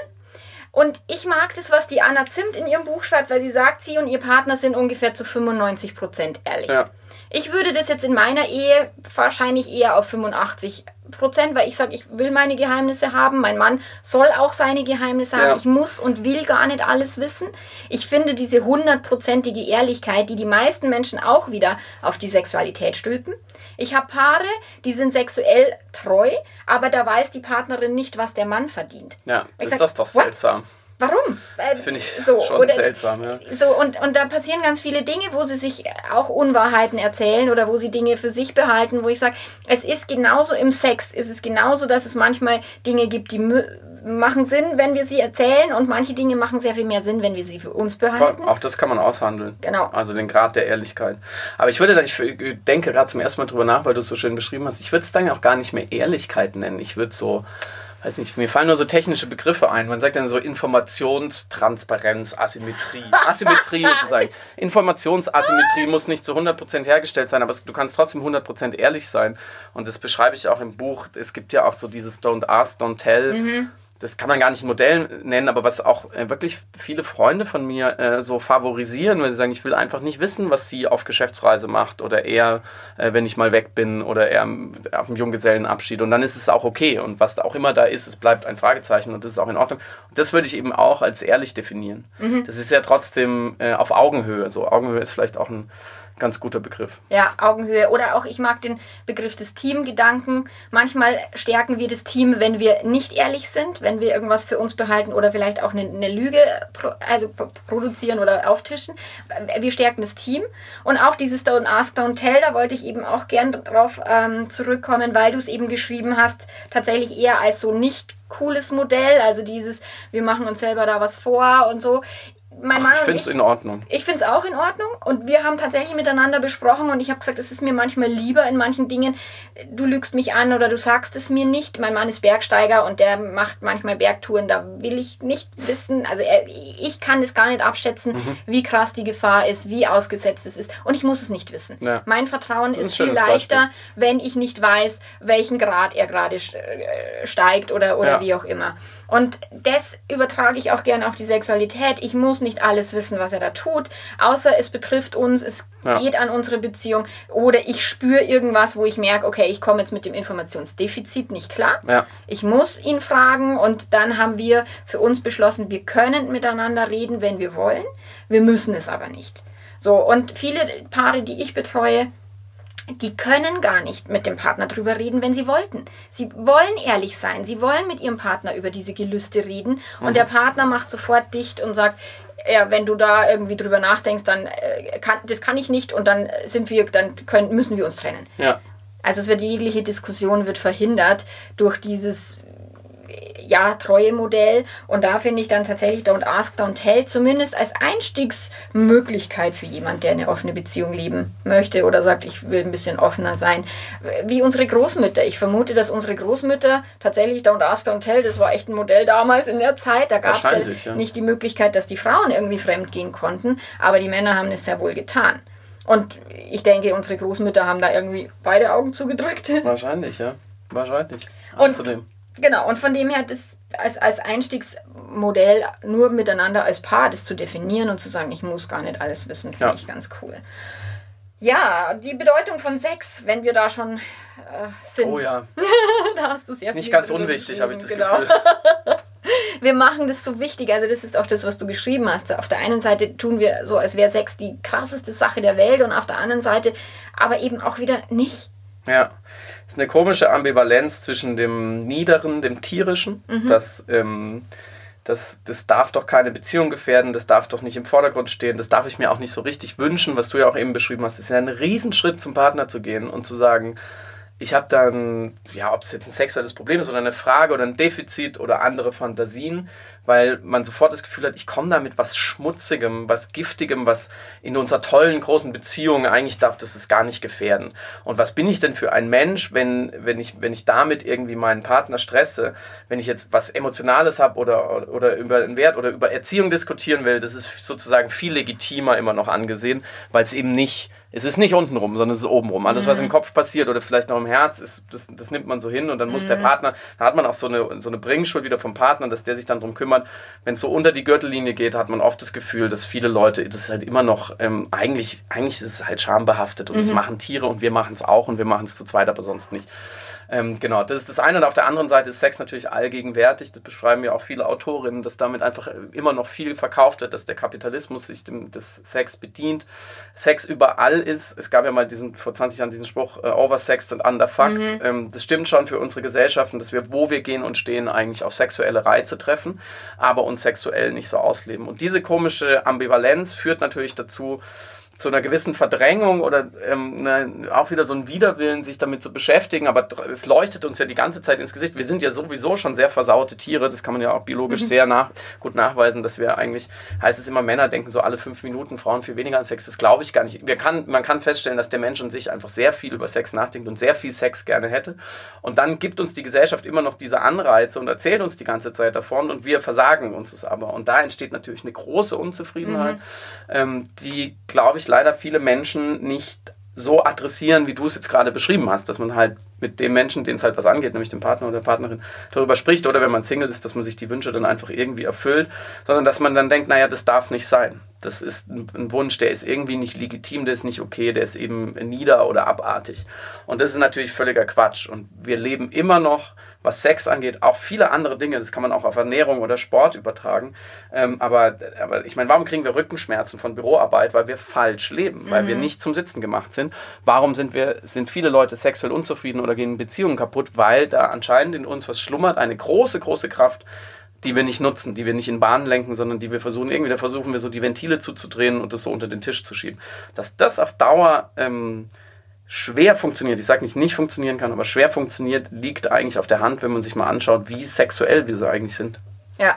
Und ich mag das, was die Anna Zimt in ihrem Buch schreibt, weil sie sagt, sie und ihr Partner sind ungefähr zu 95 Prozent ehrlich. Ja. Ich würde das jetzt in meiner Ehe wahrscheinlich eher auf 85 Prozent, weil ich sage, ich will meine Geheimnisse haben. Mein Mann soll auch seine Geheimnisse Ja. haben. Ich muss und will gar nicht alles wissen. Ich finde diese hundertprozentige Ehrlichkeit, die die meisten Menschen auch wieder auf die Sexualität stülpen. Ich habe Paare, die sind sexuell treu, aber da weiß die Partnerin nicht, was der Mann verdient. Ja, Ich ist sag, das doch what? Warum? Das finde ich so, schon oder, seltsam. Ja. So, und, und da passieren ganz viele Dinge, wo sie sich auch Unwahrheiten erzählen oder wo sie Dinge für sich behalten, wo ich sage, es ist genauso im Sex, es ist genauso, dass es manchmal Dinge gibt, die machen Sinn, wenn wir sie erzählen und manche Dinge machen sehr viel mehr Sinn, wenn wir sie für uns behalten. Auch das kann man aushandeln. Genau. Also den Grad der Ehrlichkeit. Aber ich würde ich denke gerade zum ersten Mal drüber nach, weil du es so schön beschrieben hast, ich würde es dann auch gar nicht mehr Ehrlichkeit nennen. Ich würde so weiß nicht, mir fallen nur so technische Begriffe ein. Man sagt dann so Informationstransparenz, Asymmetrie. Asymmetrie ist es eigentlich. Informationsasymmetrie muss nicht zu 100% hergestellt sein, aber du kannst trotzdem 100% ehrlich sein. Und das beschreibe ich auch im Buch. Es gibt ja auch so dieses Don't Ask, Don't Tell. Mhm das kann man gar nicht Modell nennen, aber was auch äh, wirklich viele Freunde von mir äh, so favorisieren, wenn sie sagen, ich will einfach nicht wissen, was sie auf Geschäftsreise macht oder eher, äh, wenn ich mal weg bin oder eher auf dem Junggesellenabschied und dann ist es auch okay und was auch immer da ist, es bleibt ein Fragezeichen und das ist auch in Ordnung. Und das würde ich eben auch als ehrlich definieren. Mhm. Das ist ja trotzdem äh, auf Augenhöhe, so Augenhöhe ist vielleicht auch ein ganz guter Begriff. Ja, Augenhöhe. Oder auch, ich mag den Begriff des Teamgedanken. Manchmal stärken wir das Team, wenn wir nicht ehrlich sind, wenn wir irgendwas für uns behalten oder vielleicht auch eine, eine Lüge pro, also produzieren oder auftischen. Wir stärken das Team. Und auch dieses Don't Ask, Don't Tell, da wollte ich eben auch gern drauf ähm, zurückkommen, weil du es eben geschrieben hast, tatsächlich eher als so nicht cooles Modell, also dieses, wir machen uns selber da was vor und so mein Mann Ach, ich finde es in Ordnung. Ich finde es auch in Ordnung und wir haben tatsächlich miteinander besprochen und ich habe gesagt, es ist mir manchmal lieber in manchen Dingen, du lügst mich an oder du sagst es mir nicht. Mein Mann ist Bergsteiger und der macht manchmal Bergtouren, da will ich nicht wissen, also er, ich kann das gar nicht abschätzen, mhm. wie krass die Gefahr ist, wie ausgesetzt es ist und ich muss es nicht wissen. Ja. Mein Vertrauen ist viel leichter, Beispiel. wenn ich nicht weiß, welchen Grad er gerade äh, steigt oder, oder ja. wie auch immer. Und das übertrage ich auch gerne auf die Sexualität. Ich muss nicht alles wissen, was er da tut, außer es betrifft uns, es ja. geht an unsere Beziehung oder ich spüre irgendwas, wo ich merke, okay, ich komme jetzt mit dem Informationsdefizit nicht klar. Ja. Ich muss ihn fragen und dann haben wir für uns beschlossen, wir können miteinander reden, wenn wir wollen. Wir müssen es aber nicht. So, und viele Paare, die ich betreue, die können gar nicht mit dem Partner drüber reden, wenn sie wollten. Sie wollen ehrlich sein, sie wollen mit ihrem Partner über diese Gelüste reden und mhm. der Partner macht sofort dicht und sagt, ja, wenn du da irgendwie drüber nachdenkst, dann äh, kann, das kann ich nicht und dann sind wir, dann können, müssen wir uns trennen. Ja. Also es wird jegliche Diskussion wird verhindert durch dieses ja, Treue-Modell. Und da finde ich dann tatsächlich Don't Ask, Don't Tell zumindest als Einstiegsmöglichkeit für jemand, der eine offene Beziehung leben möchte oder sagt, ich will ein bisschen offener sein. Wie unsere Großmütter. Ich vermute, dass unsere Großmütter tatsächlich Don't Ask, Don't Tell, das war echt ein Modell damals in der Zeit. Da gab es ja, ja nicht die Möglichkeit, dass die Frauen irgendwie fremd gehen konnten, aber die Männer haben es sehr wohl getan. Und ich denke, unsere Großmütter haben da irgendwie beide Augen zugedrückt. Wahrscheinlich, ja. Wahrscheinlich. Und Genau, und von dem her, das als, als Einstiegsmodell nur miteinander als Paar das zu definieren und zu sagen, ich muss gar nicht alles wissen, finde ja. ich ganz cool. Ja, die Bedeutung von Sex, wenn wir da schon äh, sind. Oh ja. da hast du es ja Nicht ganz unwichtig, habe ich das genau. Gefühl. wir machen das so wichtig. Also, das ist auch das, was du geschrieben hast. Auf der einen Seite tun wir so, als wäre Sex die krasseste Sache der Welt und auf der anderen Seite aber eben auch wieder nicht. Ja ist eine komische Ambivalenz zwischen dem Niederen, dem Tierischen, mhm. das, ähm, das, das darf doch keine Beziehung gefährden, das darf doch nicht im Vordergrund stehen, das darf ich mir auch nicht so richtig wünschen, was du ja auch eben beschrieben hast. Es ist ja ein Riesenschritt zum Partner zu gehen und zu sagen, ich habe dann, ja, ob es jetzt ein sexuelles Problem ist oder eine Frage oder ein Defizit oder andere Fantasien, weil man sofort das Gefühl hat, ich komme da mit was Schmutzigem, was Giftigem, was in unserer tollen großen Beziehung eigentlich darf das es gar nicht gefährden. Und was bin ich denn für ein Mensch, wenn, wenn, ich, wenn ich damit irgendwie meinen Partner stresse, wenn ich jetzt was Emotionales habe oder, oder, über den Wert oder über Erziehung diskutieren will, das ist sozusagen viel legitimer immer noch angesehen, weil es eben nicht es ist nicht untenrum, sondern es ist obenrum. Alles, mhm. was im Kopf passiert oder vielleicht noch im Herz, ist, das, das nimmt man so hin und dann muss mhm. der Partner, da hat man auch so eine, so eine Bringschuld wieder vom Partner, dass der sich dann darum kümmert. Wenn es so unter die Gürtellinie geht, hat man oft das Gefühl, dass viele Leute, das ist halt immer noch, ähm, eigentlich, eigentlich ist es halt schambehaftet und mhm. das machen Tiere und wir machen es auch und wir machen es zu zweit, aber sonst nicht. Ähm, genau, das ist das eine. Und auf der anderen Seite ist Sex natürlich allgegenwärtig. Das beschreiben ja auch viele Autorinnen, dass damit einfach immer noch viel verkauft wird, dass der Kapitalismus sich dem, des Sex bedient. Sex überall ist. Es gab ja mal diesen, vor 20 Jahren diesen Spruch, uh, oversexed and underfucked. Mhm. Ähm, das stimmt schon für unsere Gesellschaften, dass wir, wo wir gehen und stehen, eigentlich auf sexuelle Reize treffen, aber uns sexuell nicht so ausleben. Und diese komische Ambivalenz führt natürlich dazu, zu einer gewissen Verdrängung oder ähm, ne, auch wieder so ein Widerwillen, sich damit zu beschäftigen. Aber es leuchtet uns ja die ganze Zeit ins Gesicht. Wir sind ja sowieso schon sehr versaute Tiere. Das kann man ja auch biologisch mhm. sehr nach, gut nachweisen, dass wir eigentlich, heißt es immer, Männer denken so alle fünf Minuten, Frauen viel weniger an Sex. Das glaube ich gar nicht. Wir kann, man kann feststellen, dass der Mensch an sich einfach sehr viel über Sex nachdenkt und sehr viel Sex gerne hätte. Und dann gibt uns die Gesellschaft immer noch diese Anreize und erzählt uns die ganze Zeit davon und wir versagen uns es aber. Und da entsteht natürlich eine große Unzufriedenheit, mhm. ähm, die, glaube ich, leider viele Menschen nicht so adressieren, wie du es jetzt gerade beschrieben hast, dass man halt mit dem Menschen, den es halt was angeht, nämlich dem Partner oder der Partnerin, darüber spricht oder wenn man Single ist, dass man sich die Wünsche dann einfach irgendwie erfüllt, sondern dass man dann denkt, naja, das darf nicht sein. Das ist ein Wunsch, der ist irgendwie nicht legitim, der ist nicht okay, der ist eben nieder oder abartig. Und das ist natürlich völliger Quatsch. Und wir leben immer noch was Sex angeht, auch viele andere Dinge, das kann man auch auf Ernährung oder Sport übertragen. Ähm, aber, aber ich meine, warum kriegen wir Rückenschmerzen von Büroarbeit? Weil wir falsch leben, weil wir mhm. nicht zum Sitzen gemacht sind. Warum sind wir, sind viele Leute sexuell unzufrieden oder gehen Beziehungen kaputt? Weil da anscheinend in uns was schlummert, eine große, große Kraft, die wir nicht nutzen, die wir nicht in Bahnen lenken, sondern die wir versuchen, irgendwie da versuchen wir so die Ventile zuzudrehen und das so unter den Tisch zu schieben. Dass das auf Dauer ähm, schwer funktioniert, ich sage nicht nicht funktionieren kann, aber schwer funktioniert, liegt eigentlich auf der Hand, wenn man sich mal anschaut, wie sexuell wir so eigentlich sind. Ja.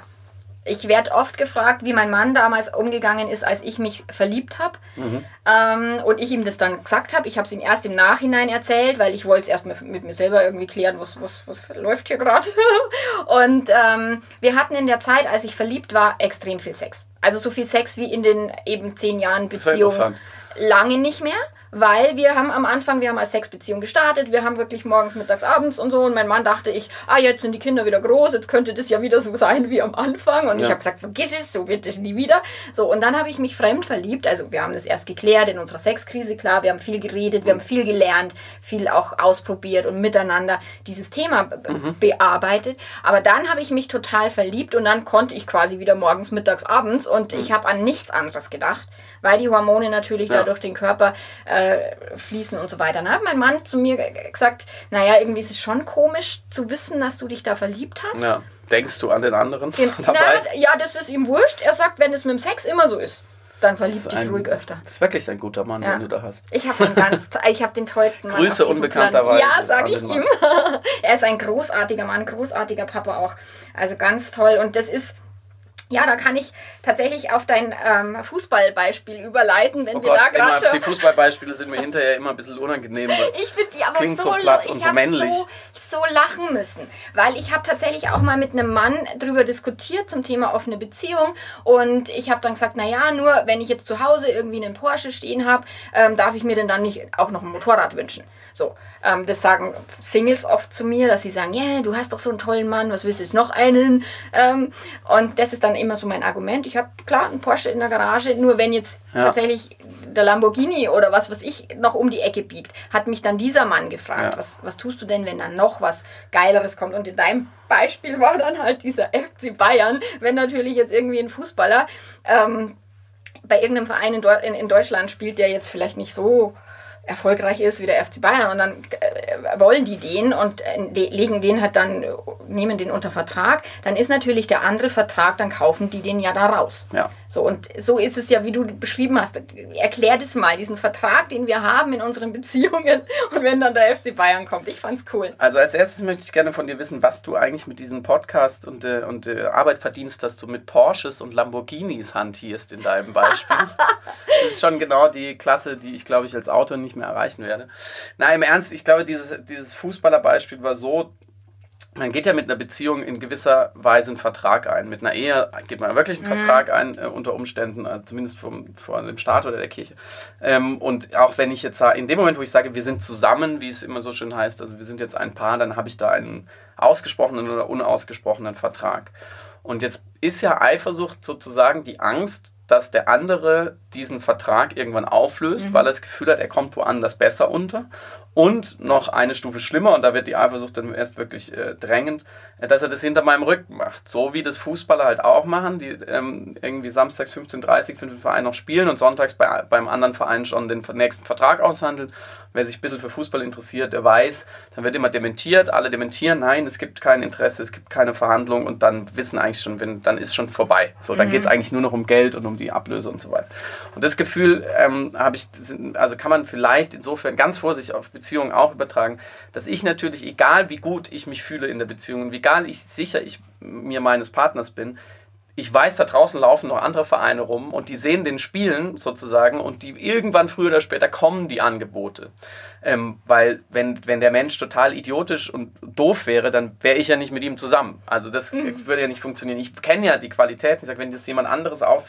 Ich werde oft gefragt, wie mein Mann damals umgegangen ist, als ich mich verliebt habe. Mhm. Ähm, und ich ihm das dann gesagt habe. Ich habe es ihm erst im Nachhinein erzählt, weil ich wollte es erst mit, mit mir selber irgendwie klären, was, was, was läuft hier gerade. und ähm, wir hatten in der Zeit, als ich verliebt war, extrem viel Sex. Also so viel Sex wie in den eben zehn Jahren Beziehung. Lange nicht mehr weil wir haben am Anfang, wir haben als Sexbeziehung gestartet, wir haben wirklich morgens, mittags, abends und so. Und mein Mann dachte ich, ah, jetzt sind die Kinder wieder groß, jetzt könnte das ja wieder so sein wie am Anfang. Und ja. ich habe gesagt, vergiss es, so wird es nie wieder. So und dann habe ich mich fremd verliebt, also wir haben das erst geklärt in unserer Sexkrise, klar, wir haben viel geredet, wir haben viel gelernt, viel auch ausprobiert und miteinander dieses Thema mhm. bearbeitet, aber dann habe ich mich total verliebt und dann konnte ich quasi wieder morgens, mittags, abends. Und mhm. ich habe an nichts anderes gedacht, weil die Hormone natürlich ja. da durch den Körper äh, fließen und so weiter. Dann hat mein Mann zu mir gesagt, naja, irgendwie ist es schon komisch zu wissen, dass du dich da verliebt hast. Ja. Denkst du an den anderen den, dabei? Na, ja, das ist ihm wurscht. Er sagt, wenn es mit dem Sex immer so ist, dann verliebt dich ruhig öfter. Das ist wirklich ein guter Mann, ja. den du da hast. Ich habe ganz, ich habe den tollsten Mann. Grüße unbekannterweise. Ja, sage ich ihm. er ist ein großartiger Mann, großartiger Papa auch. Also ganz toll. Und das ist ja, da kann ich tatsächlich auf dein ähm, Fußballbeispiel überleiten, wenn oh wir Gott, da gerade Die Fußballbeispiele sind mir hinterher immer ein bisschen unangenehm. ich finde die aber so, so platt und so männlich. So, so lachen müssen, weil ich habe tatsächlich auch mal mit einem Mann drüber diskutiert zum Thema offene Beziehung und ich habe dann gesagt, naja, nur wenn ich jetzt zu Hause irgendwie einen Porsche stehen habe, ähm, darf ich mir denn dann nicht auch noch ein Motorrad wünschen. So, ähm, das sagen Singles oft zu mir, dass sie sagen, ja, yeah, du hast doch so einen tollen Mann, was willst du jetzt noch einen? Ähm, und das ist dann immer so mein Argument. Ich habe klar einen Porsche in der Garage, nur wenn jetzt ja. tatsächlich der Lamborghini oder was, was ich noch um die Ecke biegt, hat mich dann dieser Mann gefragt, ja. was, was tust du denn, wenn dann noch was Geileres kommt? Und in deinem Beispiel war dann halt dieser FC Bayern, wenn natürlich jetzt irgendwie ein Fußballer ähm, bei irgendeinem Verein in, in, in Deutschland spielt, der jetzt vielleicht nicht so erfolgreich ist wie der FC Bayern und dann äh, wollen die den und äh, legen den halt dann, nehmen den unter Vertrag, dann ist natürlich der andere Vertrag, dann kaufen die den ja da raus. Ja. So, und so ist es ja, wie du beschrieben hast. Erklär das mal, diesen Vertrag, den wir haben in unseren Beziehungen und wenn dann der FC Bayern kommt. Ich fand's cool. Also als erstes möchte ich gerne von dir wissen, was du eigentlich mit diesem Podcast und, äh, und äh, Arbeit verdienst, dass du mit Porsches und Lamborghinis hantierst in deinem Beispiel. das ist schon genau die Klasse, die ich, glaube ich, als Autor nicht mehr erreichen werde. Na, im Ernst, ich glaube, dieses, dieses Fußballerbeispiel war so man geht ja mit einer Beziehung in gewisser Weise einen Vertrag ein. Mit einer Ehe geht man wirklich einen mhm. Vertrag ein, äh, unter Umständen, also zumindest vom, vor dem Staat oder der Kirche. Ähm, und auch wenn ich jetzt in dem Moment, wo ich sage, wir sind zusammen, wie es immer so schön heißt, also wir sind jetzt ein Paar, dann habe ich da einen ausgesprochenen oder unausgesprochenen Vertrag. Und jetzt ist ja Eifersucht sozusagen die Angst, dass der andere diesen Vertrag irgendwann auflöst, mhm. weil er das Gefühl hat, er kommt woanders besser unter. Und noch eine Stufe schlimmer, und da wird die Eifersucht dann erst wirklich äh, drängend, äh, dass er das hinter meinem Rücken macht. So wie das Fußballer halt auch machen, die ähm, irgendwie samstags 15.30 Uhr für den Verein noch spielen und sonntags bei, beim anderen Verein schon den nächsten Vertrag aushandeln. Wer sich ein bisschen für Fußball interessiert, der weiß, dann wird immer dementiert, alle dementieren, nein, es gibt kein Interesse, es gibt keine Verhandlung und dann wissen eigentlich schon, wenn, dann ist schon vorbei. So, dann mhm. geht es eigentlich nur noch um Geld und um die Ablöse und so weiter. Und das Gefühl ähm, habe ich, also kann man vielleicht insofern ganz vorsichtig auf Beziehungen auch übertragen, dass ich natürlich, egal wie gut ich mich fühle in der Beziehung, wie egal ich sicher ich mir meines Partners bin, ich weiß, da draußen laufen noch andere Vereine rum und die sehen den Spielen sozusagen und die irgendwann früher oder später kommen die Angebote. Ähm, weil wenn, wenn der Mensch total idiotisch und doof wäre, dann wäre ich ja nicht mit ihm zusammen. Also das mhm. würde ja nicht funktionieren. Ich kenne ja die Qualitäten. Ich sage, wenn das jemand anderes auch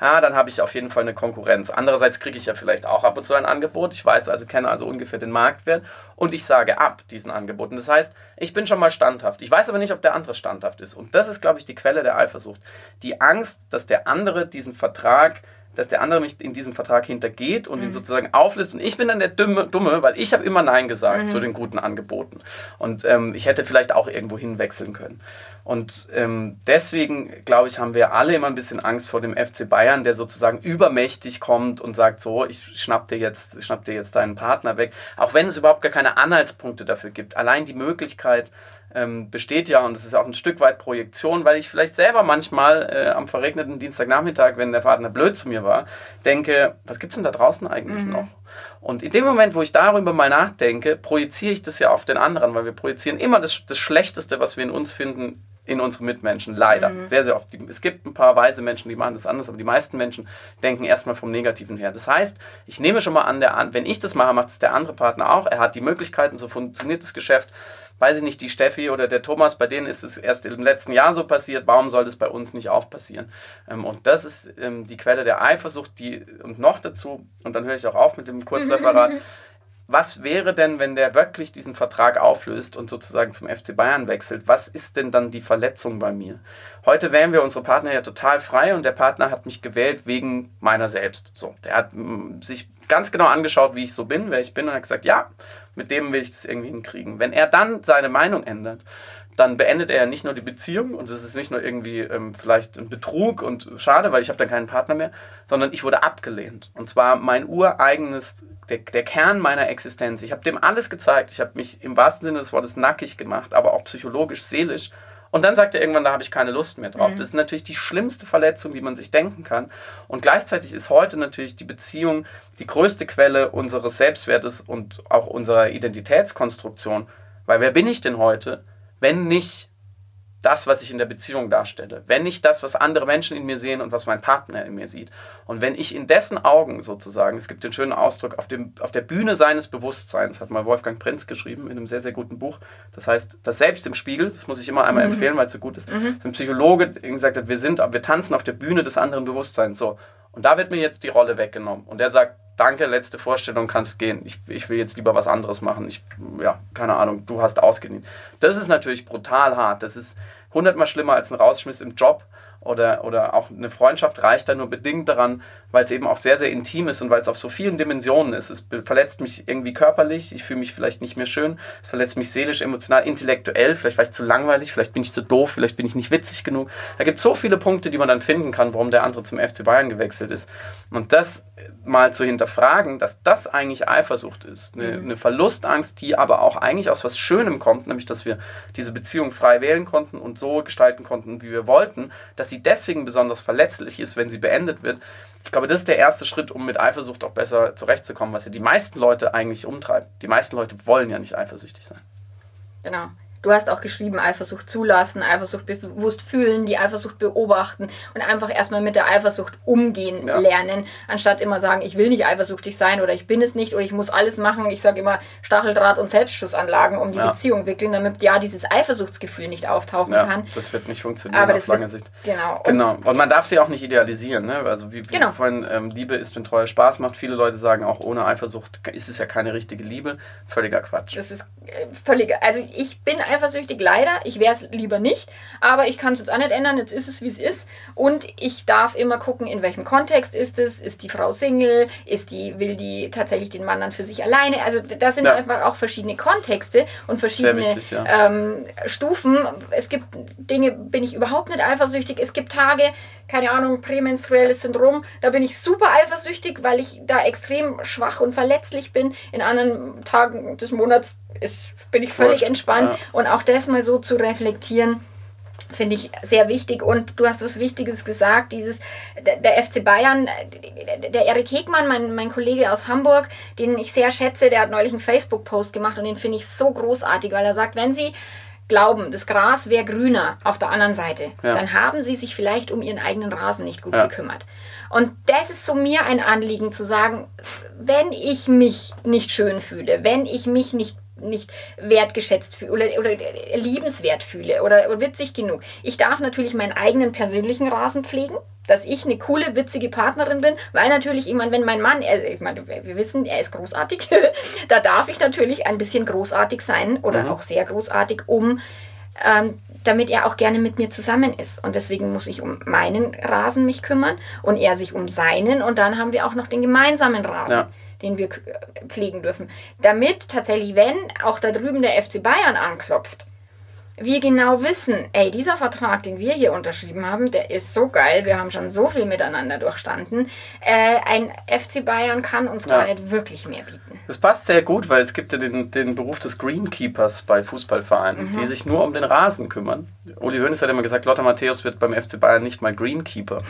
ja, dann habe ich auf jeden Fall eine Konkurrenz. Andererseits kriege ich ja vielleicht auch ab und zu ein Angebot. Ich weiß also, kenne also ungefähr den Marktwert und ich sage ab diesen Angeboten. Das heißt, ich bin schon mal standhaft. Ich weiß aber nicht, ob der andere standhaft ist. Und das ist, glaube ich, die Quelle der Eifersucht. Die Angst, dass der andere diesen Vertrag dass der andere mich in diesem Vertrag hintergeht und mhm. ihn sozusagen auflistet. Und ich bin dann der Dumme, Dumme weil ich habe immer Nein gesagt mhm. zu den guten Angeboten. Und ähm, ich hätte vielleicht auch irgendwo hinwechseln können. Und ähm, deswegen, glaube ich, haben wir alle immer ein bisschen Angst vor dem FC Bayern, der sozusagen übermächtig kommt und sagt, so, ich schnapp dir jetzt, schnapp dir jetzt deinen Partner weg. Auch wenn es überhaupt gar keine Anhaltspunkte dafür gibt. Allein die Möglichkeit, ähm, besteht ja und es ist auch ein Stück weit Projektion, weil ich vielleicht selber manchmal äh, am verregneten Dienstagnachmittag, wenn der Partner blöd zu mir war, denke, was gibt es denn da draußen eigentlich mhm. noch? Und in dem Moment, wo ich darüber mal nachdenke, projiziere ich das ja auf den anderen, weil wir projizieren immer das, das Schlechteste, was wir in uns finden, in unsere Mitmenschen. Leider. Mhm. Sehr, sehr oft. Es gibt ein paar weise Menschen, die machen das anders, aber die meisten Menschen denken erstmal vom Negativen her. Das heißt, ich nehme schon mal an, der, wenn ich das mache, macht es der andere Partner auch. Er hat die Möglichkeiten, so funktioniert das Geschäft weiß ich nicht, die Steffi oder der Thomas, bei denen ist es erst im letzten Jahr so passiert, warum soll das bei uns nicht auch passieren? Ähm, und das ist ähm, die Quelle der Eifersucht, die, und noch dazu, und dann höre ich auch auf mit dem Kurzreferat, was wäre denn, wenn der wirklich diesen Vertrag auflöst und sozusagen zum FC Bayern wechselt? Was ist denn dann die Verletzung bei mir? Heute wählen wir unsere Partner ja total frei und der Partner hat mich gewählt wegen meiner selbst. So, der hat mm, sich ganz genau angeschaut, wie ich so bin, wer ich bin und hat gesagt, ja, mit dem will ich das irgendwie hinkriegen. Wenn er dann seine Meinung ändert, dann beendet er nicht nur die Beziehung und es ist nicht nur irgendwie ähm, vielleicht ein Betrug und schade, weil ich habe dann keinen Partner mehr, sondern ich wurde abgelehnt. Und zwar mein ureigenes, der, der Kern meiner Existenz. Ich habe dem alles gezeigt. Ich habe mich im wahrsten Sinne des Wortes nackig gemacht, aber auch psychologisch, seelisch. Und dann sagt er irgendwann, da habe ich keine Lust mehr drauf. Mhm. Das ist natürlich die schlimmste Verletzung, die man sich denken kann. Und gleichzeitig ist heute natürlich die Beziehung die größte Quelle unseres Selbstwertes und auch unserer Identitätskonstruktion. Weil wer bin ich denn heute, wenn nicht das, was ich in der Beziehung darstelle, wenn nicht das, was andere Menschen in mir sehen und was mein Partner in mir sieht. Und wenn ich in dessen Augen sozusagen, es gibt den schönen Ausdruck, auf, dem, auf der Bühne seines Bewusstseins, hat mal Wolfgang Prinz geschrieben in einem sehr, sehr guten Buch, das heißt, das Selbst im Spiegel, das muss ich immer einmal mhm. empfehlen, weil es so gut ist. Mhm. Ein Psychologe gesagt hat, wir sind, wir tanzen auf der Bühne des anderen Bewusstseins. So. Und da wird mir jetzt die Rolle weggenommen. Und er sagt, danke, letzte Vorstellung, kannst gehen. Ich, ich will jetzt lieber was anderes machen. Ich, ja, keine Ahnung, du hast ausgedient. Das ist natürlich brutal hart. Das ist hundertmal schlimmer als ein Rausschmiss im Job oder, oder auch eine Freundschaft reicht da nur bedingt daran, weil es eben auch sehr, sehr intim ist und weil es auf so vielen Dimensionen ist. Es verletzt mich irgendwie körperlich, ich fühle mich vielleicht nicht mehr schön, es verletzt mich seelisch, emotional, intellektuell, vielleicht war ich zu langweilig, vielleicht bin ich zu doof, vielleicht bin ich nicht witzig genug. Da gibt es so viele Punkte, die man dann finden kann, warum der andere zum FC Bayern gewechselt ist. Und das mal zu hinterfragen, dass das eigentlich Eifersucht ist, eine, mhm. eine Verlustangst, die aber auch eigentlich aus was Schönem kommt, nämlich dass wir diese Beziehung frei wählen konnten und so gestalten konnten, wie wir wollten, dass sie deswegen besonders verletzlich ist, wenn sie beendet wird, ich glaube, das ist der erste Schritt, um mit Eifersucht auch besser zurechtzukommen, was ja die meisten Leute eigentlich umtreibt. Die meisten Leute wollen ja nicht eifersüchtig sein. Genau. Du hast auch geschrieben, Eifersucht zulassen, Eifersucht bewusst fühlen, die Eifersucht beobachten und einfach erstmal mit der Eifersucht umgehen ja. lernen, anstatt immer sagen, ich will nicht eifersüchtig sein oder ich bin es nicht oder ich muss alles machen. Ich sage immer Stacheldraht und Selbstschussanlagen um die ja. Beziehung wickeln, damit ja dieses Eifersuchtsgefühl nicht auftauchen ja, kann. Das wird nicht funktionieren Aber auf lange wird, Sicht. Genau. Genau. Und man darf sie auch nicht idealisieren. Ne? Also wie, wie genau. vorhin, ähm, Liebe ist, wenn Treue Spaß macht. Viele Leute sagen auch, ohne Eifersucht ist es ja keine richtige Liebe. Völliger Quatsch. Das ist äh, völlig, also ich bin eifersüchtig, leider. Ich wäre es lieber nicht, aber ich kann es jetzt auch nicht ändern. Jetzt ist es, wie es ist. Und ich darf immer gucken, in welchem Kontext ist es. Ist die Frau Single? Ist die, will die tatsächlich den Mann dann für sich alleine? Also da sind ja. einfach auch verschiedene Kontexte und verschiedene wichtig, ja. ähm, Stufen. Es gibt Dinge, bin ich überhaupt nicht eifersüchtig. Es gibt Tage, keine Ahnung, prämenstruelles Syndrom, da bin ich super eifersüchtig, weil ich da extrem schwach und verletzlich bin. In anderen Tagen des Monats ist, bin ich völlig Wurscht. entspannt. Ja. Und auch das mal so zu reflektieren, finde ich sehr wichtig. Und du hast was Wichtiges gesagt, dieses, der, der FC Bayern, der Erik Hegmann, mein, mein Kollege aus Hamburg, den ich sehr schätze, der hat neulich einen Facebook-Post gemacht und den finde ich so großartig, weil er sagt, wenn sie glauben, das Gras wäre grüner auf der anderen Seite, ja. dann haben sie sich vielleicht um ihren eigenen Rasen nicht gut ja. gekümmert. Und das ist so mir ein Anliegen zu sagen, wenn ich mich nicht schön fühle, wenn ich mich nicht nicht wertgeschätzt fühle oder, oder liebenswert fühle oder, oder witzig genug. Ich darf natürlich meinen eigenen persönlichen Rasen pflegen, dass ich eine coole, witzige Partnerin bin, weil natürlich, ich meine, wenn mein Mann, er, ich meine, wir wissen, er ist großartig, da darf ich natürlich ein bisschen großartig sein oder mhm. auch sehr großartig, um ähm, damit er auch gerne mit mir zusammen ist. Und deswegen muss ich um meinen Rasen mich kümmern und er sich um seinen und dann haben wir auch noch den gemeinsamen Rasen. Ja den wir pflegen dürfen. Damit tatsächlich, wenn auch da drüben der FC Bayern anklopft, wir genau wissen, ey, dieser Vertrag, den wir hier unterschrieben haben, der ist so geil, wir haben schon so viel miteinander durchstanden. Äh, ein FC Bayern kann uns ja. gar nicht wirklich mehr bieten. Das passt sehr gut, weil es gibt ja den, den Beruf des Greenkeepers bei Fußballvereinen, mhm. die sich nur um den Rasen kümmern. Uli Hoeneß hat immer gesagt, Lothar Matthäus wird beim FC Bayern nicht mal Greenkeeper.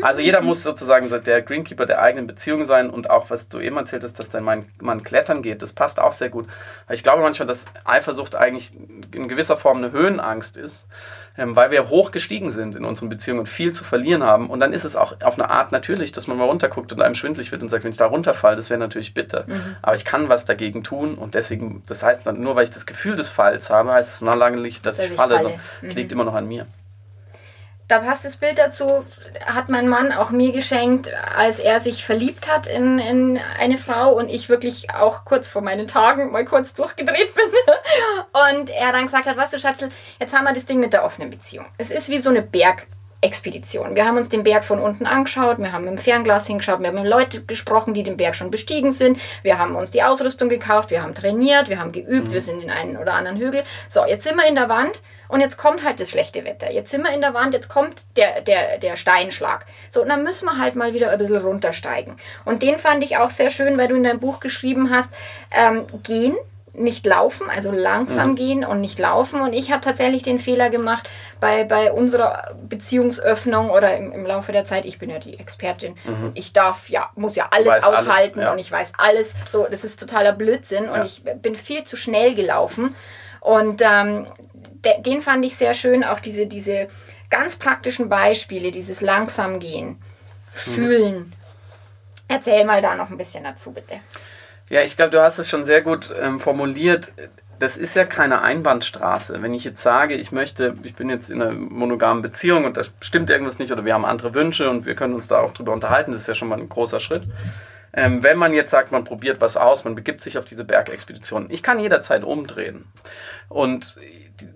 Also jeder muss sozusagen der Greenkeeper der eigenen Beziehung sein und auch, was du eben erzählt hast, dass dein Mann klettern geht, das passt auch sehr gut. Ich glaube manchmal, dass Eifersucht eigentlich in gewisser Form eine Höhenangst ist, ähm, weil wir hoch gestiegen sind in unseren Beziehungen und viel zu verlieren haben. Und dann ist es auch auf eine Art natürlich, dass man mal runterguckt und einem schwindlig wird und sagt, wenn ich da runterfalle, das wäre natürlich bitter. Mhm. Aber ich kann was dagegen tun und deswegen, das heißt, nur weil ich das Gefühl des Falls habe, heißt es noch lange nicht, dass, dass ich falle. falle. So, mhm. liegt immer noch an mir da passt das Bild dazu, hat mein Mann auch mir geschenkt, als er sich verliebt hat in, in eine Frau und ich wirklich auch kurz vor meinen Tagen mal kurz durchgedreht bin. Und er dann gesagt hat, weißt du Schatzel, jetzt haben wir das Ding mit der offenen Beziehung. Es ist wie so eine Bergexpedition. Wir haben uns den Berg von unten angeschaut, wir haben mit dem Fernglas hingeschaut, wir haben mit Leuten gesprochen, die den Berg schon bestiegen sind, wir haben uns die Ausrüstung gekauft, wir haben trainiert, wir haben geübt, mhm. wir sind in einen oder anderen Hügel. So, jetzt sind wir in der Wand und jetzt kommt halt das schlechte Wetter. Jetzt sind wir in der Wand, jetzt kommt der, der, der Steinschlag. So, und dann müssen wir halt mal wieder ein bisschen runtersteigen. Und den fand ich auch sehr schön, weil du in deinem Buch geschrieben hast, ähm, gehen, nicht laufen, also langsam mhm. gehen und nicht laufen. Und ich habe tatsächlich den Fehler gemacht bei, bei unserer Beziehungsöffnung oder im, im Laufe der Zeit. Ich bin ja die Expertin. Mhm. Ich darf ja, muss ja alles aushalten alles, ja. und ich weiß alles. So, das ist totaler Blödsinn ja. und ich bin viel zu schnell gelaufen. Und ähm, den fand ich sehr schön, auch diese, diese ganz praktischen Beispiele, dieses langsam gehen, fühlen. Erzähl mal da noch ein bisschen dazu, bitte. Ja, ich glaube, du hast es schon sehr gut ähm, formuliert. Das ist ja keine Einbahnstraße. Wenn ich jetzt sage, ich möchte, ich bin jetzt in einer monogamen Beziehung und da stimmt irgendwas nicht oder wir haben andere Wünsche und wir können uns da auch drüber unterhalten, das ist ja schon mal ein großer Schritt. Ähm, wenn man jetzt sagt, man probiert was aus, man begibt sich auf diese Bergexpedition, ich kann jederzeit umdrehen. Und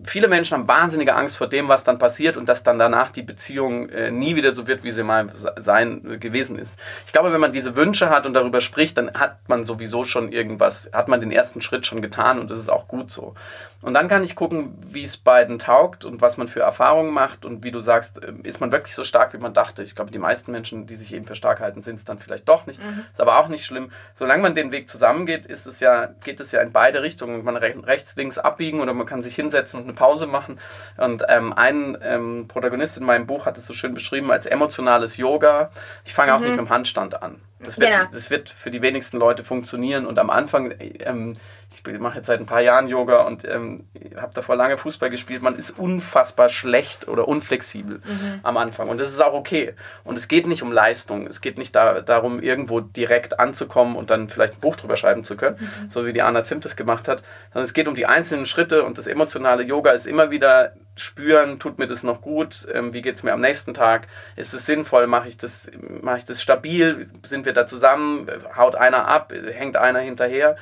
viele Menschen haben wahnsinnige Angst vor dem, was dann passiert und dass dann danach die Beziehung äh, nie wieder so wird, wie sie mal sein äh, gewesen ist. Ich glaube, wenn man diese Wünsche hat und darüber spricht, dann hat man sowieso schon irgendwas, hat man den ersten Schritt schon getan und das ist auch gut so. Und dann kann ich gucken, wie es beiden taugt und was man für Erfahrungen macht. Und wie du sagst, ähm, ist man wirklich so stark, wie man dachte. Ich glaube, die meisten Menschen, die sich eben für stark halten, sind es dann vielleicht doch nicht. Mhm. Ist aber auch nicht schlimm. Solange man den Weg zusammengeht, ist es ja, geht es ja in beide Richtungen. Man kann rechts, links abbiegen oder man kann sich hinsetzen und eine Pause machen. Und ähm, ein ähm, Protagonist in meinem Buch hat es so schön beschrieben als emotionales Yoga. Ich fange mhm. auch nicht mit dem Handstand an. Das wird, genau. das wird für die wenigsten Leute funktionieren. Und am Anfang ähm, ich mache jetzt seit ein paar Jahren Yoga und ähm, habe davor lange Fußball gespielt. Man ist unfassbar schlecht oder unflexibel mhm. am Anfang und das ist auch okay. Und es geht nicht um Leistung. Es geht nicht da, darum, irgendwo direkt anzukommen und dann vielleicht ein Buch drüber schreiben zu können, mhm. so wie die Anna Zimt es gemacht hat, sondern es geht um die einzelnen Schritte und das emotionale Yoga ist immer wieder spüren, tut mir das noch gut, ähm, wie geht es mir am nächsten Tag, ist es sinnvoll, mache ich, das, mach ich das stabil, sind wir da zusammen, haut einer ab, hängt einer hinterher.